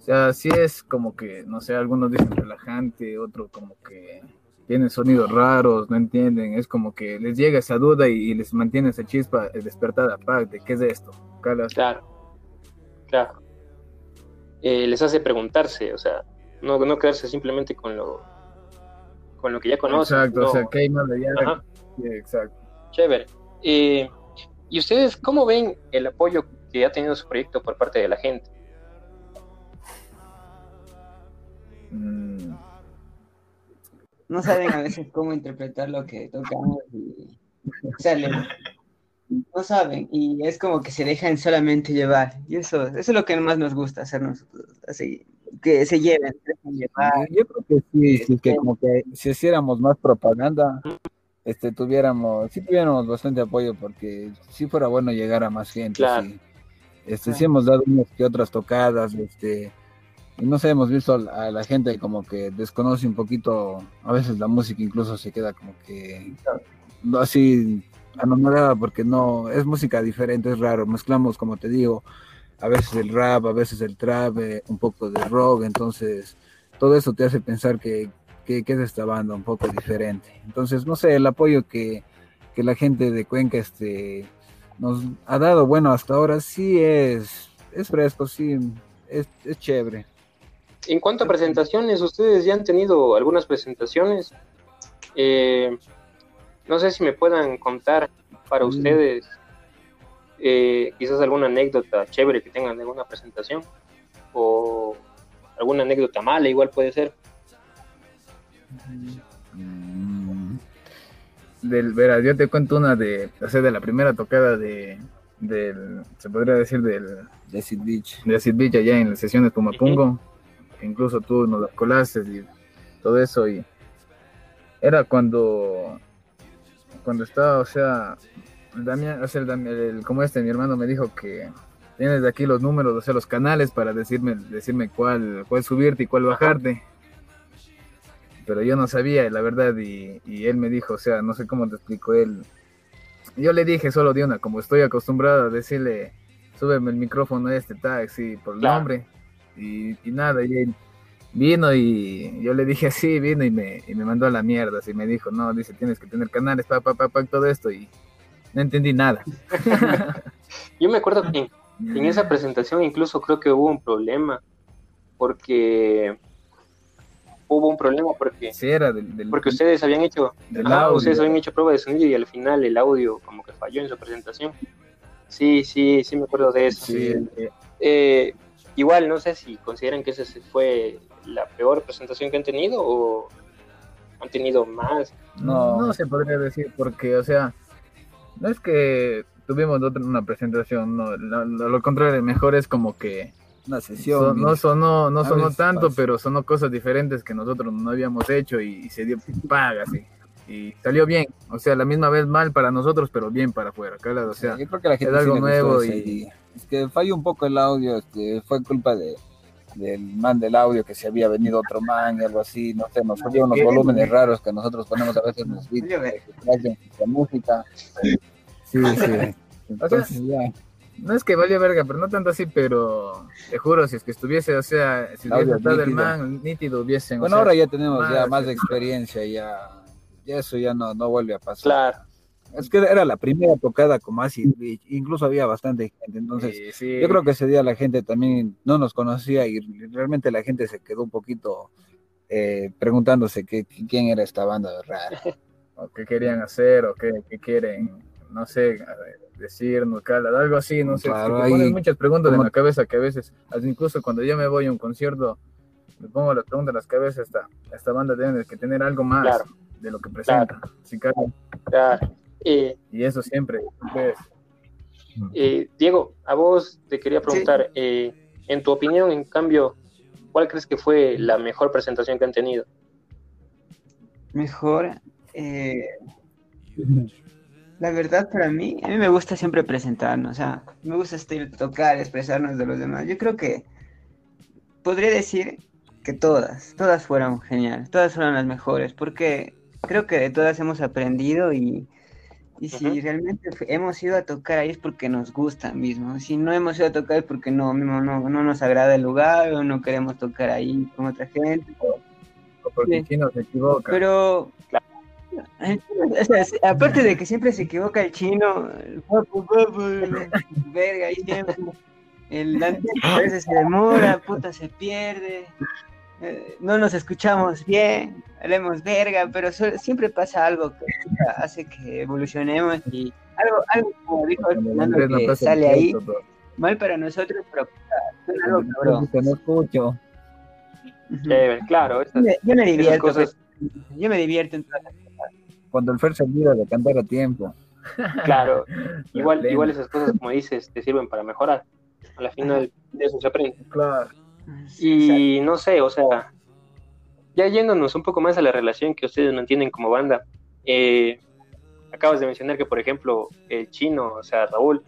Speaker 3: o sea, sí es como que, no sé, algunos dicen relajante, otro como que tiene sonidos raros, no entienden, es como que les llega esa duda y, y les mantiene esa chispa despertada, de qué es esto, Calas.
Speaker 2: Claro, claro. Eh, les hace preguntarse, o sea, no, no quedarse simplemente con lo con lo que ya conocen.
Speaker 3: Exacto,
Speaker 2: no.
Speaker 3: o sea, que hay más allá. Sí, exacto.
Speaker 2: Chévere. Eh, ¿Y ustedes cómo ven el apoyo que ha tenido su proyecto por parte de la gente?
Speaker 3: Mm,
Speaker 5: No saben a veces cómo interpretar lo que tocamos y no saben y es como que se dejan solamente llevar. Y eso, eso es lo que más nos gusta hacer nosotros, así, que se lleven, se llevar.
Speaker 4: Yo creo que sí, sí, que como que si hiciéramos más propaganda, este, tuviéramos, sí tuviéramos bastante apoyo porque si fuera bueno llegar a más gente.
Speaker 2: Claro.
Speaker 4: sí. Este, sí hemos dado unas que otras tocadas, este, no sé, hemos visto a la gente como que desconoce un poquito, a veces la música incluso se queda como que así anonadada porque no, es música diferente, es raro, mezclamos como te digo, a veces el rap, a veces el trap, eh, un poco de rock, entonces todo eso te hace pensar que, que, que es esta banda un poco diferente. Entonces, no sé, el apoyo que, que la gente de Cuenca este, nos ha dado, bueno, hasta ahora sí es, es fresco, sí, es chévere.
Speaker 2: En cuanto a presentaciones, ustedes ya han tenido algunas presentaciones. Eh, no sé si me puedan contar para
Speaker 4: Mm.
Speaker 2: ustedes eh, quizás alguna anécdota chévere que tengan de alguna presentación o alguna anécdota mala, igual puede ser.
Speaker 4: Mm,
Speaker 3: Del, verás, yo te cuento una de, o sea, de la primera tocada de, del, se podría decir del,
Speaker 4: de Sid Beach.
Speaker 3: de Acid Beach allá en las sesiones Pumapungo, que incluso tú nos las colaste y todo eso, y era cuando, cuando estaba, o sea, Damián, o sea, el, como este, mi hermano me dijo que tienes de aquí los números, o sea, los canales para decirme, decirme cuál, cuál subirte y cuál bajarte. Pero yo no sabía, la verdad, y, y él me dijo, o sea, no sé cómo te explico él. Yo le dije solo de una, como estoy acostumbrado a decirle, súbeme el micrófono a este taxi por el
Speaker 2: Claro.
Speaker 3: nombre. Y, y nada, y él vino y yo le dije así, vino y me, y me mandó a la mierda. Así me dijo, no, dice, tienes que tener canales, pa, pa, pa, pa, todo esto. Y no entendí nada.
Speaker 2: Yo me acuerdo que en, en esa presentación incluso creo que hubo un problema porque hubo un problema porque
Speaker 3: Sí, era del, del-
Speaker 2: porque ustedes habían hecho
Speaker 3: audio.
Speaker 2: ustedes habían hecho prueba de sonido y al final el audio como que falló en su presentación. Sí, sí, sí me acuerdo de eso.
Speaker 3: Sí, eh,
Speaker 2: Eh, igual, no sé si consideran que esa se fue la peor presentación que han tenido o han tenido más.
Speaker 3: No,
Speaker 4: No.
Speaker 3: se podría decir porque, o sea, no es que tuvimos otra, una presentación, no, lo, lo- lo contrario, mejor es como que
Speaker 4: Una sesión.
Speaker 3: son- no sonó, no sonó tanto,
Speaker 4: pasa.
Speaker 3: pero sonó cosas diferentes que nosotros no habíamos hecho y, y se dio paga, así. Y salió bien, o sea, la misma vez mal para nosotros, pero bien para afuera, claro, o sea,
Speaker 4: yo creo que la gente
Speaker 3: es algo
Speaker 4: sí
Speaker 3: nuevo y-.
Speaker 4: Es que falló un poco el audio, este, fue culpa de del man del audio que se había venido otro man y algo así, no sé, nos salieron unos
Speaker 3: ¿Qué?
Speaker 4: volúmenes raros que nosotros ponemos a veces en los que traen la música. Sí, sí. Entonces ya,
Speaker 3: no es que vaya verga, pero no tanto así, pero te juro, si es que estuviese, o sea, si hubiese estado el man nítido, hubiesen, o
Speaker 4: Bueno,
Speaker 3: sea,
Speaker 4: ahora ya tenemos ya
Speaker 3: más,
Speaker 4: más
Speaker 3: sí.
Speaker 4: experiencia, ya, ya eso ya no, no vuelve a pasar.
Speaker 2: Claro,
Speaker 4: Es que era la primera tocada Acid Beach, incluso había bastante gente, entonces
Speaker 3: sí, sí.
Speaker 4: Yo creo que ese día la gente también no nos conocía y realmente la gente se quedó un poquito eh, preguntándose qué, quién era esta banda rara.
Speaker 3: o qué querían hacer o qué, qué quieren, no sé, decirnos, cala, algo así, no sé. te
Speaker 4: ahí-
Speaker 3: ponen muchas preguntas en
Speaker 4: como-
Speaker 3: la cabeza que a veces, incluso cuando yo me voy a un concierto, me pongo las preguntas en las cabezas, esta, esta banda tiene que tener algo más
Speaker 2: Claro.
Speaker 3: De lo que presenta.
Speaker 2: Claro. Eh,
Speaker 3: y eso siempre,
Speaker 2: eh, Diego, a vos te quería preguntar, eh, en tu opinión, en cambio, ¿cuál crees que fue la mejor presentación que han tenido?
Speaker 5: Mejor, eh, la verdad para mí, a mí me gusta siempre presentarnos, o sea, me gusta este, tocar, expresarnos de los demás. Yo creo que podría decir que todas, todas fueron geniales, todas fueron las mejores, porque creo que de todas hemos aprendido y, y si realmente hemos ido a tocar ahí es porque nos gusta mismo. Si no hemos ido a tocar es porque no, mismo no, no nos agrada el lugar o no queremos tocar ahí con otra gente.
Speaker 3: O porque
Speaker 5: Sí.
Speaker 3: Chino se equivoca.
Speaker 5: Pero, o sea, sí, aparte de que siempre se equivoca el chino, el papu, papu, el verga, ahí siempre. El Dante a veces se demora, puta, se pierde. eh, no nos escuchamos bien, hablemos verga, pero siempre pasa algo que hace que evolucionemos y algo, algo como dijo el Fernando,
Speaker 3: no
Speaker 5: que sale ahí, mal para nosotros, pero suena algo cabrón.
Speaker 4: que no escucho.
Speaker 2: Claro,
Speaker 5: Yo
Speaker 2: esas,
Speaker 5: me, yo me divierto,
Speaker 2: cosas,
Speaker 5: pues, yo me divierto en todas las
Speaker 4: Cuando el Fer se olvida de cantar a tiempo.
Speaker 2: Claro, igual, igual esas cosas, como dices, te sirven para mejorar. A la final de eso se aprende.
Speaker 3: Claro.
Speaker 2: Y no sé, o sea, ya yéndonos un poco más a la relación que ustedes mantienen como banda, eh, acabas de mencionar que, por ejemplo, el chino, o sea, Raúl,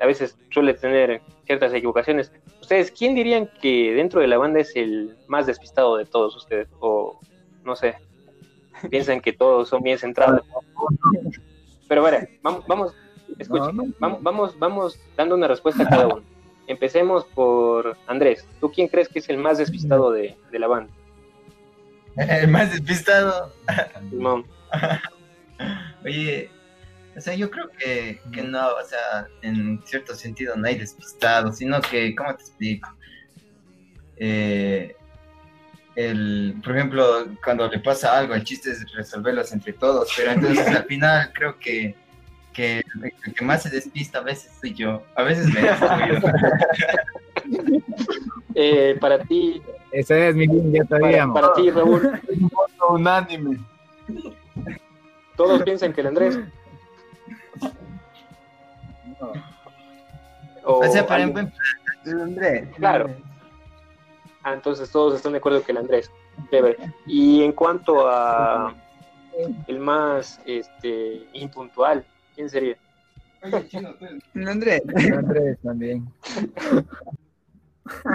Speaker 2: a veces suele tener ciertas equivocaciones. ¿Ustedes quién dirían que dentro de la banda es el más despistado de todos ustedes? O no sé, piensan que todos son bien centrados. Pero bueno, vamos, vamos, escuchen,
Speaker 3: No, no.
Speaker 2: vamos, vamos, vamos dando una respuesta a cada uno. Empecemos por Andrés. ¿Tú quién crees que es el más despistado de, de la banda?
Speaker 7: El más despistado.
Speaker 2: Simón.
Speaker 7: Oye, o sea, yo creo que, que no, o sea, en cierto sentido no hay despistado, sino que, ¿cómo te explico? Eh, el, por ejemplo, cuando le pasa algo, el chiste es resolverlos entre todos, pero entonces al final creo que, que el que más se despista a veces soy yo, a veces me descuido.
Speaker 2: Eh, para ti,
Speaker 3: Ese es mi ya
Speaker 2: para,
Speaker 3: sabíamos.
Speaker 2: para ti, Raúl,
Speaker 7: unánime.
Speaker 2: todos piensan que el Andrés. O
Speaker 7: O sea, para
Speaker 2: alguien-
Speaker 7: empezar,
Speaker 5: Andrés.
Speaker 2: Claro. Ah, entonces todos están de acuerdo que el Andrés. Y en cuanto a el más este impuntual, ¿quién sería?
Speaker 5: Andrés.
Speaker 3: Andrés también.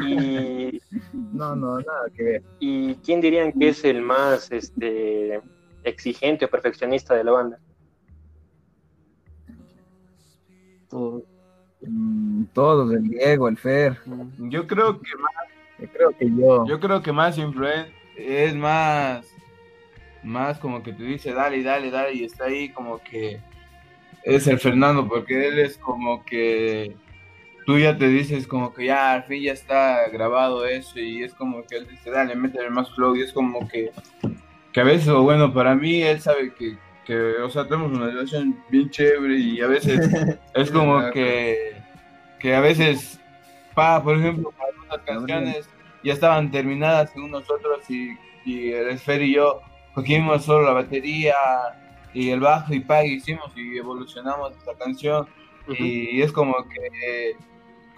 Speaker 2: Y,
Speaker 3: No, no, nada que ver.
Speaker 2: y quién dirían que es el más este exigente o perfeccionista de la banda?
Speaker 5: Tú.
Speaker 3: Mm, Todos, el Diego, el Fer.
Speaker 6: Yo creo que
Speaker 3: Yo creo que yo.
Speaker 6: Yo creo que más influente es más, más como que te dice dale, dale, dale y está ahí como que es el Fernando porque él es como que tú ya te dices como que ya al fin ya está grabado eso y es como que él dice dale, métele más flow y es como que, que a veces, o bueno, para mí él sabe que, que, o sea, tenemos una relación bien chévere y a veces es como que, que a veces, pa, por ejemplo, para algunas canciones ya estaban terminadas según nosotros y, y el Esfer y yo cogimos solo la batería y el bajo y pa, y hicimos y evolucionamos esta canción. Y es como que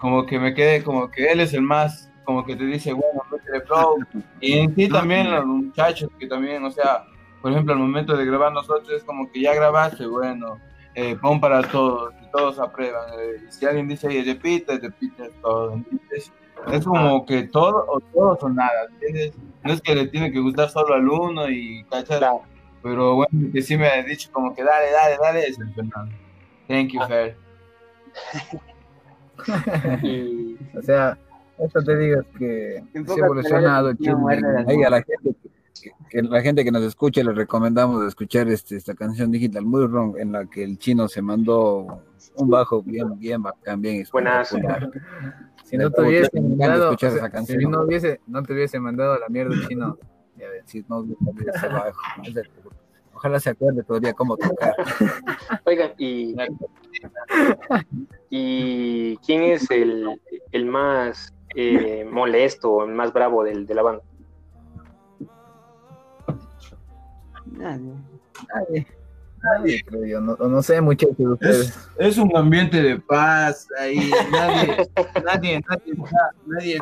Speaker 6: como que me quedé como que él es el más como que te dice bueno métele flow y en sí también los muchachos que también o sea por ejemplo al momento de grabar nosotros es como que ya grabaste bueno eh, pon para todos y todos aprueban eh, y si alguien dice "Oye, repite repite todo ¿entiendes? es como que todo o todo o nada ¿entiendes? no es que le tiene que gustar solo al uno y cachar
Speaker 2: Claro.
Speaker 6: pero bueno que sí me ha dicho como que dale dale dale es el Fernando thank you Fer
Speaker 2: Y
Speaker 3: O sea, esto te digo es que se ha evolucionado el
Speaker 5: las
Speaker 3: Ahí a la gente que, que la gente que nos escuche le recomendamos escuchar este, esta canción digital muy wrong en la que el chino se mandó un bajo bien bien bacán bien. Si no te hubiese mandado,
Speaker 4: escuchar
Speaker 3: o sea,
Speaker 4: esa canción.
Speaker 3: si no hubiese, no te hubiese mandado a la mierda el chino, ya ves, si no hubiese ese bajo. Ojalá se acuerde todavía cómo tocar.
Speaker 2: Oigan, y, y ¿quién es el, el más eh, molesto o el más bravo del, de la banda?
Speaker 5: Nadie.
Speaker 3: Nadie, nadie creo yo, no, no sé muchachos de ustedes.
Speaker 6: Es, es un ambiente de paz ahí, nadie, nadie, nadie, nadie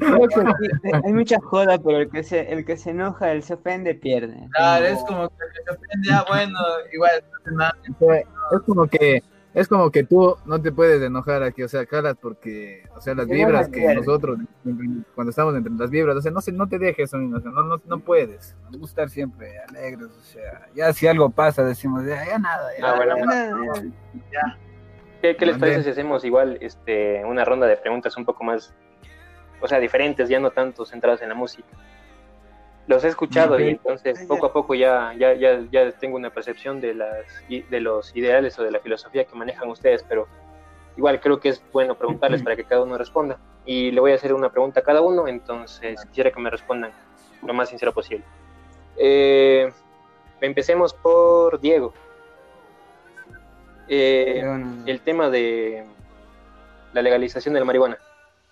Speaker 5: Creo que sí, hay mucha joda, pero el que se, el que se enoja, el se ofende, pierde.
Speaker 7: Claro, es como que se ofende, ah, bueno, igual, no hace nada.
Speaker 3: O sea, es como que es como que tú no te puedes enojar aquí, o sea, caras porque, o sea, las vibras que nosotros cuando estamos entre las vibras, o sea, no se, no te dejes, o sea, no, no, no puedes.
Speaker 4: Nos gusta estar siempre alegres, o sea, ya si algo pasa decimos, ya, ya nada, ya.
Speaker 2: Ah, bueno.
Speaker 5: Nada,
Speaker 2: ¿Qué, qué les parece si hacemos igual este, una ronda de preguntas un poco más, o sea, diferentes, ya no tanto centradas en la música? Los he escuchado
Speaker 3: Ok.
Speaker 2: y entonces poco a poco ya, ya, ya, ya tengo una percepción de, las, de los ideales o de la filosofía que manejan ustedes, pero igual creo que es bueno preguntarles para que cada uno responda. Y le voy a hacer una pregunta a cada uno, entonces quisiera que me respondan lo más sincero posible. Eh, empecemos por Diego. Eh, el tema de la legalización de la marihuana.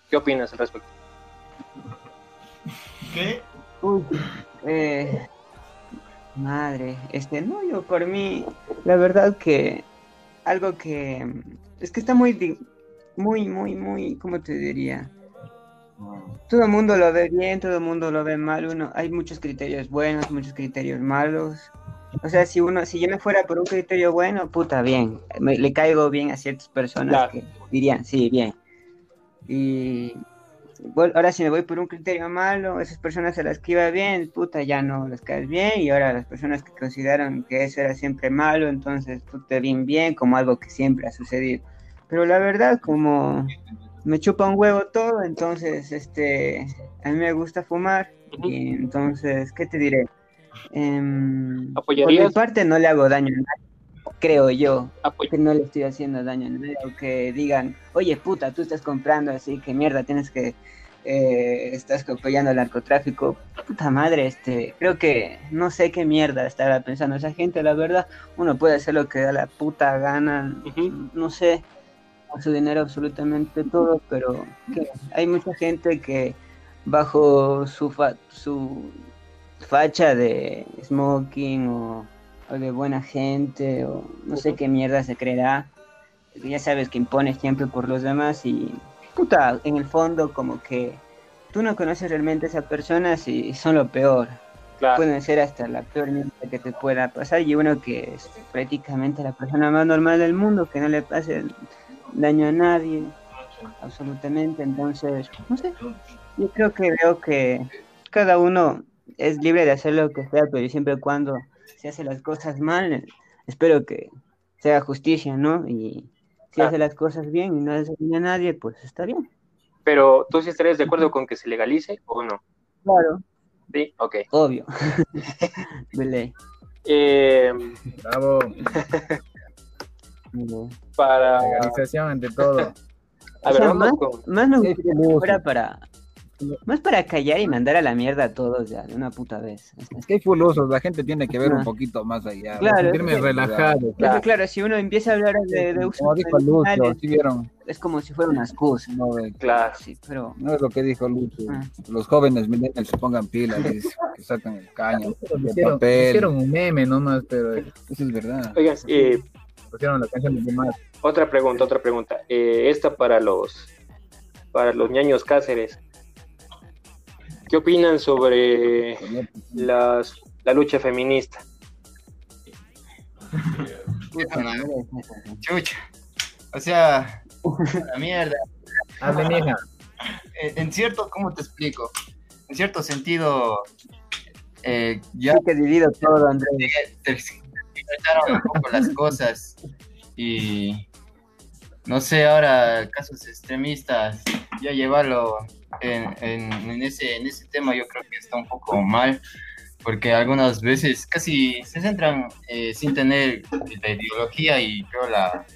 Speaker 2: ¿Qué opinas al respecto?
Speaker 7: ¿Qué?
Speaker 5: Uy, eh, Madre, este, no, yo por mí, la verdad que algo que es que está muy, muy, muy, muy, ¿cómo te diría? Todo el mundo lo ve bien, todo el mundo lo ve mal, uno, hay muchos criterios buenos, muchos criterios malos. O sea, si uno, si yo me fuera por un criterio bueno, puta, bien, le caigo bien a ciertas personas que dirían, sí, bien. Y ahora si me voy por un criterio malo, esas personas a las que iba bien, puta, ya no les caes bien, y ahora las personas que consideraron que eso era siempre malo, entonces tú te bien bien, como algo que siempre ha sucedido. Pero la verdad, como me chupa un huevo todo, entonces, este, a mí me gusta fumar, y entonces, ¿qué te diré? Eh, por mi parte no le hago daño a nadie creo yo, que no le estoy haciendo daño a nadie, o que digan, oye puta, tú estás comprando así, que mierda, tienes que, eh, estás apoyando el narcotráfico, puta madre, este, creo que no sé qué mierda estará pensando esa gente, la verdad, uno puede hacer lo que da la puta gana, no sé, con su dinero absolutamente todo, pero hay mucha gente que bajo su, su facha de smoking o o de buena gente, o no sé qué mierda se creerá. Ya sabes que impone siempre por los demás y, puta, en el fondo como que tú no conoces realmente a esa persona si son lo peor. Pueden ser hasta la peor mierda que te pueda pasar y uno que es prácticamente la persona más normal del mundo, que no le pase daño a nadie, absolutamente. Entonces, no sé, yo creo que veo que cada uno es libre de hacer lo que sea, pero siempre y cuando se hace las cosas mal, espero que sea justicia, ¿no? Y si hace las cosas bien y no hace daño a nadie, pues está bien.
Speaker 2: Pero, ¿tú sí estarías de acuerdo con que se legalice o no?
Speaker 5: Claro.
Speaker 2: Sí, ok.
Speaker 5: Obvio. de
Speaker 2: Eh,
Speaker 3: Bravo.
Speaker 2: para...
Speaker 3: Legalización ante todo.
Speaker 5: A ver, más, más me gustaría que fuera para más para callar y mandar a la mierda a todos ya, de una puta vez.
Speaker 4: Es que hay fulosos, la gente tiene que ver un poquito más allá.
Speaker 3: Claro, sentirme relajado.
Speaker 5: Claro. claro, si uno empieza a hablar de, de uso
Speaker 4: Como dijo Lucho, ¿sí vieron?
Speaker 5: Es como si fuera una excusa.
Speaker 4: No,
Speaker 2: claro.
Speaker 5: Sí, pero...
Speaker 4: No es lo que dijo Lucho. Ah. Los jóvenes millennials se pongan pilas, que sacan el caño, el
Speaker 3: hicieron,
Speaker 4: papel.
Speaker 3: Hicieron un meme nomás, pero...
Speaker 4: Eso es verdad.
Speaker 2: Oigan, eh,
Speaker 3: pusieron la canción de más.
Speaker 2: Otra pregunta, otra pregunta. Eh, esta para los para los ñaños Cáceres. ¿Qué opinan sobre las, la lucha feminista?
Speaker 7: Chucha. O sea, la mierda.
Speaker 3: Mija.
Speaker 7: En cierto, ¿cómo te explico? En cierto sentido, eh, ya
Speaker 5: Sí que divido todo, Andrés.
Speaker 7: trataron un poco las cosas y no sé, ahora casos extremistas, ya llevarlo en, en, en ese, en ese tema yo creo que está un poco mal, porque algunas veces casi se centran eh, sin tener la ideología y creo la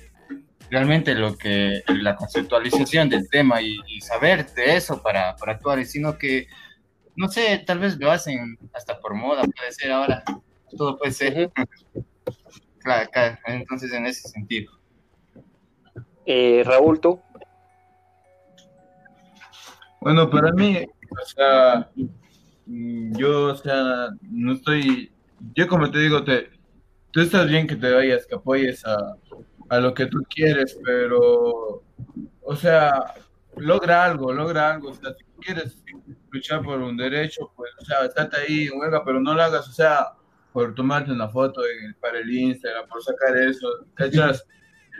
Speaker 7: realmente lo que la conceptualización del tema y, y saber de eso para, para actuar, sino que no sé, tal vez lo hacen hasta por moda, puede ser ahora, todo puede ser. claro, claro, entonces en ese sentido.
Speaker 2: Eh, Raúl, ¿tú?
Speaker 6: Bueno, para mí, o sea, mm, yo, o sea, no estoy, yo como te digo, te, tú estás bien que te vayas, que apoyes a, a lo que tú quieres, pero, o sea, logra algo, logra algo, o sea, si quieres luchar por un derecho, pues, o sea, estate ahí en huelga, pero no lo hagas, o sea, por tomarte una foto en- para el Instagram, por sacar eso, ¿cachas?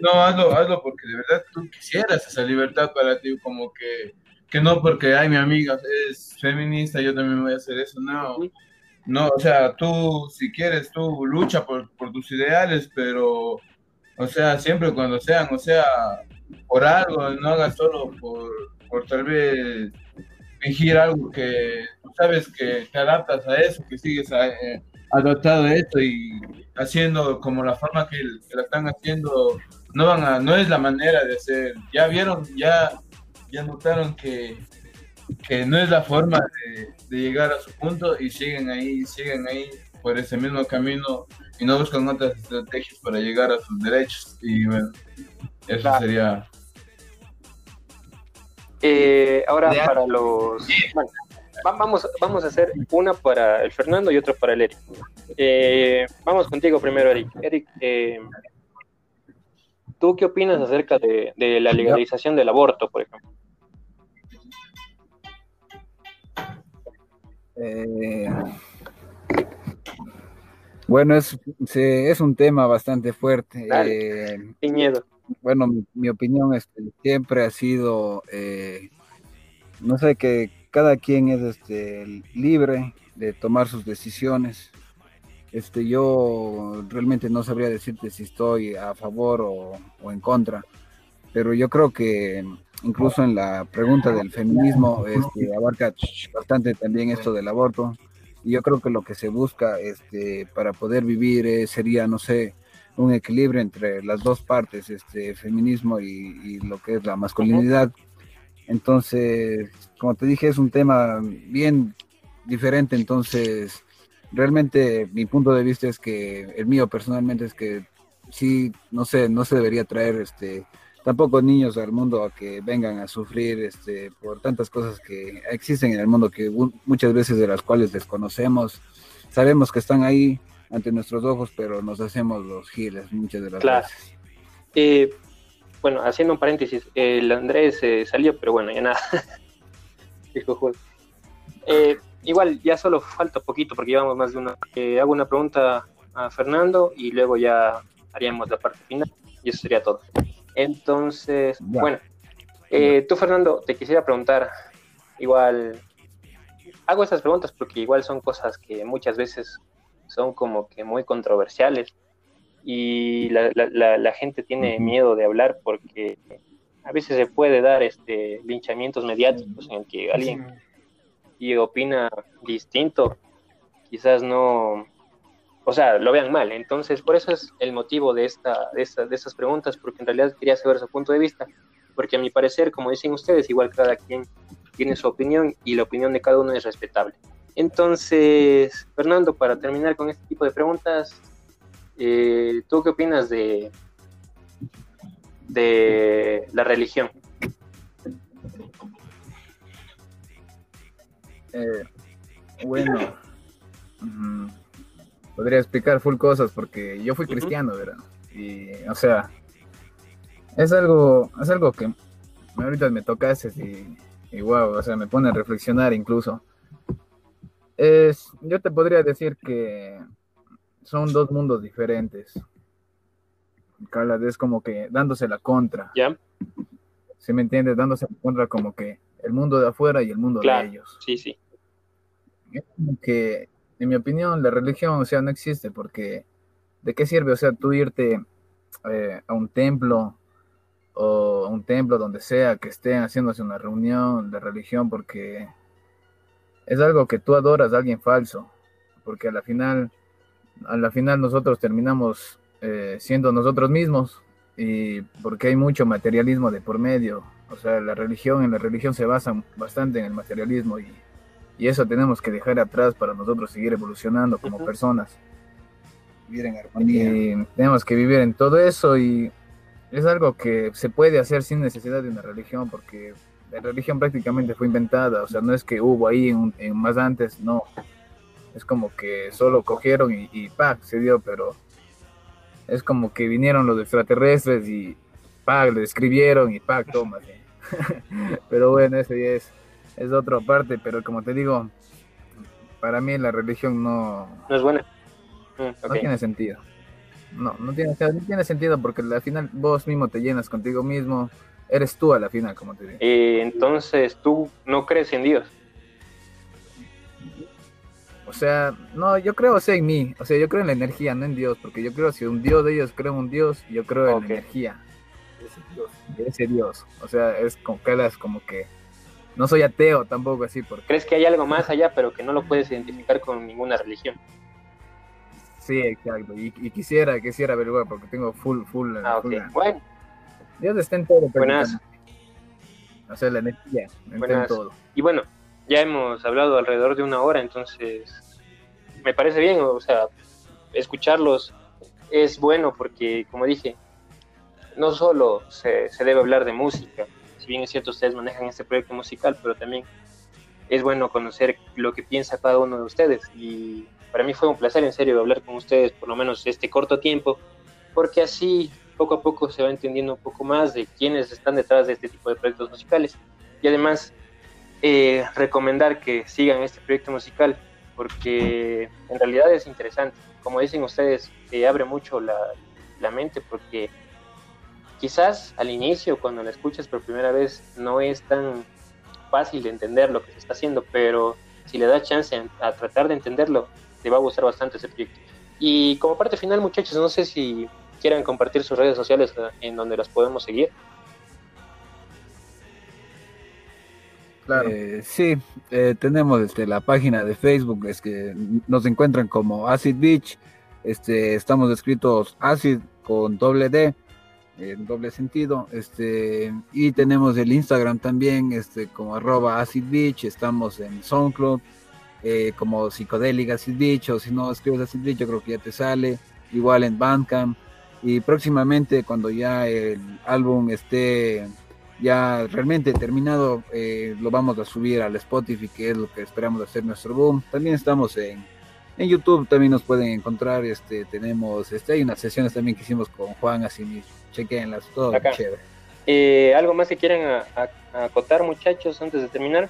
Speaker 6: No, hazlo, hazlo porque de verdad tú quisieras esa libertad para ti, como que, que no porque, ay, mi amiga es feminista, yo también voy a hacer eso, no. No, o sea, tú, si quieres, tú lucha por, por tus ideales, pero, o sea, siempre cuando sean, o sea, por algo, no hagas solo por, por tal vez fingir algo que sabes que te adaptas a eso, que sigues a- eh, adaptado a esto y haciendo como la forma que, que la están haciendo, no van a, no es la manera de hacer. Ya vieron, ya, ya notaron que, que no es la forma de, de llegar a su punto y siguen ahí, siguen ahí por ese mismo camino y no buscan otras estrategias para llegar a sus derechos. Y bueno, eso
Speaker 2: Claro.
Speaker 6: sería
Speaker 2: Eh, ahora
Speaker 7: Ya.
Speaker 2: para los... bueno, vamos, vamos a hacer una para el Fernando y otra para el Eric. Eh, vamos contigo primero, Eric. Eric, eh, ¿tú qué opinas acerca de, de la legalización del aborto, por ejemplo?
Speaker 4: Eh, bueno, es, es un tema bastante fuerte.
Speaker 2: Eh.
Speaker 4: Bueno, mi, opinión es que siempre ha sido, eh, no sé, que cada quien es este, libre de tomar sus decisiones. Este, yo realmente no sabría decirte si estoy a favor o, o en contra, pero yo creo que incluso en la pregunta del feminismo este, abarca bastante también esto del aborto. Y yo creo que lo que se busca este, para poder vivir eh, sería, no sé, un equilibrio entre las dos partes, este feminismo y, lo que es la masculinidad. Entonces, como te dije, es un tema bien diferente. Entonces, realmente mi punto de vista es que, el mío personalmente es que sí, no sé, no se debería traer este tampoco niños al mundo que vengan a sufrir este, por tantas cosas que existen en el mundo que muchas veces de las cuales desconocemos. Sabemos que están ahí ante nuestros ojos, pero nos hacemos los giles muchas de las veces.
Speaker 2: Eh, bueno, haciendo un paréntesis, el Andrés eh, salió, pero bueno, ya nada. eh, igual, ya solo falta poquito porque llevamos más de una. Eh, hago una pregunta a Fernando y luego ya haríamos la parte final y eso sería todo. Entonces, bueno, eh, tú Fernando, te quisiera preguntar, igual, hago estas preguntas porque igual son cosas que muchas veces son como que muy controversiales y la, gente tiene miedo de hablar porque a veces se puede dar este linchamientos mediáticos en el que alguien y opina distinto, quizás no, o sea, lo vean mal. Entonces, por eso es el motivo de, esta, de, esta, de estas preguntas, porque en realidad quería saber su punto de vista, porque a mi parecer, como dicen ustedes, igual cada quien tiene su opinión y la opinión de cada uno es respetable. Entonces, Fernando, para terminar con este tipo de preguntas, eh, ¿tú qué opinas de, de la religión?
Speaker 3: Eh, bueno, podría explicar full cosas porque yo fui cristiano, ¿verdad? Y, o sea, es algo, es algo que ahorita me tocases y, y wow, o sea, me pone a reflexionar incluso. Es, yo te podría decir que son dos mundos diferentes. Carla, es como que dándose la contra.
Speaker 2: ¿Ya?
Speaker 3: Si me entiendes? Dándose la contra como que el mundo de afuera y el mundo de ellos.
Speaker 2: Sí, sí.
Speaker 3: Es como que en mi opinión, la religión, o sea, no existe porque ¿de qué sirve, o sea, tú irte eh, a un templo o a un templo donde sea que estén haciéndose una reunión de religión porque es algo que tú adoras a alguien falso, porque a la final, a la final nosotros terminamos eh, siendo nosotros mismos y porque hay mucho materialismo de por medio, o sea, la religión, en la religión se basa bastante en el materialismo y y eso tenemos que dejar atrás para nosotros seguir evolucionando como personas.
Speaker 4: Vivir en armonía.
Speaker 3: Y tenemos que vivir en todo eso y es algo que se puede hacer sin necesidad de una religión porque la religión prácticamente fue inventada, o sea, no es que hubo ahí en, más antes, no. Es como que solo cogieron y, y se dio, pero es como que vinieron los extraterrestres y ¡pac! le escribieron y ¡pac! toma. pero bueno, eso ya es es otra parte, pero como te digo, para mí la religión no...
Speaker 2: No es buena.
Speaker 3: Mm, no tiene sentido. No, no tiene, no tiene sentido porque al final vos mismo te llenas contigo mismo, eres tú a la final, como te digo.
Speaker 2: Y entonces tú no crees en Dios.
Speaker 3: O sea, no, yo creo sea, en mí, o sea, yo creo en la energía, no en Dios, porque yo creo si un Dios de ellos creo en un Dios, yo creo en la energía. Ese Dios, ese Dios. O sea, es como que es como que no soy ateo tampoco así. Porque...
Speaker 2: ¿Crees que hay algo más allá, pero que no lo puedes identificar con ninguna religión?
Speaker 3: Sí, exacto. Y, quisiera, quisiera averiguar porque tengo full, full.
Speaker 2: Ah, ok. Bueno.
Speaker 3: Dios está en todo.
Speaker 2: Buenas.
Speaker 3: O sea, la energía, en todo.
Speaker 2: Y bueno, ya hemos hablado alrededor de una hora, entonces me parece bien, o sea, escucharlos es bueno porque, como dije, no solo se, se debe hablar de música, si bien es cierto ustedes manejan este proyecto musical, pero también es bueno conocer lo que piensa cada uno de ustedes. Y para mí fue un placer, en serio, hablar con ustedes por lo menos este corto tiempo, porque así poco a poco se va entendiendo un poco más de quiénes están detrás de este tipo de proyectos musicales. Y además, eh, recomendar que sigan este proyecto musical, porque en realidad es interesante. Como dicen ustedes, eh, abre mucho la, la mente, porque quizás al inicio, cuando la escuchas por primera vez, no es tan fácil de entender lo que se está haciendo, pero si le das chance a, tratar de entenderlo, te va a gustar bastante ese proyecto. Y como parte final, muchachos, no sé si quieran compartir sus redes sociales eh, en donde las podemos seguir.
Speaker 4: Claro. Eh, sí, eh, tenemos este, la página de Facebook, es que nos encuentran como Acid Beach, este, estamos escritos Acid con doble D, en doble sentido, este, y tenemos el Instagram también, este, como arroba Acid Beach, estamos en SoundCloud, eh, como psicodélica Acid Beach, o si no escribes Acid Beach, yo creo que ya te sale, igual en Bandcamp, y próximamente cuando ya el álbum esté ya realmente terminado, eh, lo vamos a subir al Spotify, que es lo que esperamos hacer nuestro boom. También estamos en, en YouTube, también nos pueden encontrar, este, tenemos, este, hay unas sesiones también que hicimos con Juan, así mismo, chequenlas, todo chévere.
Speaker 2: Eh, ¿Algo más que quieran acotar, muchachos, antes de terminar?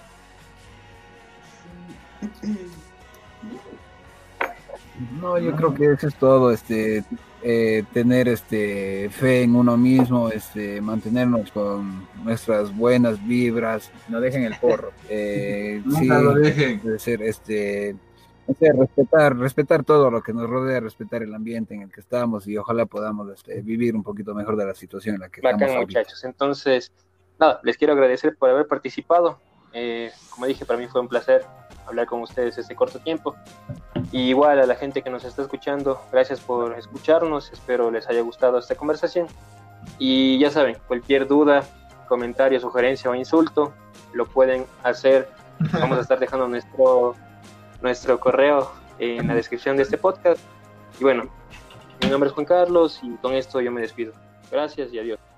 Speaker 4: No, yo creo que eso es todo, este, eh, tener este fe en uno mismo, este, mantenernos con nuestras buenas vibras.
Speaker 3: No dejen el porro.
Speaker 4: Eh, sí, lo dejen. Ser, este, respetar, respetar todo lo que nos rodea, respetar el ambiente en el que estamos y ojalá podamos este, vivir un poquito mejor de la situación en la que estamos.
Speaker 2: muchachos. Entonces, nada, les quiero agradecer por haber participado. Eh, como dije, para mí fue un placer hablar con ustedes este corto tiempo. Y igual a la gente que nos está escuchando, gracias por escucharnos, espero les haya gustado esta conversación. Y ya saben, cualquier duda, comentario, sugerencia o insulto, lo pueden hacer. Vamos a estar dejando nuestro, nuestro correo en la descripción de este podcast. Y bueno, mi nombre es Juan Carlos y con esto yo me despido. Gracias y adiós.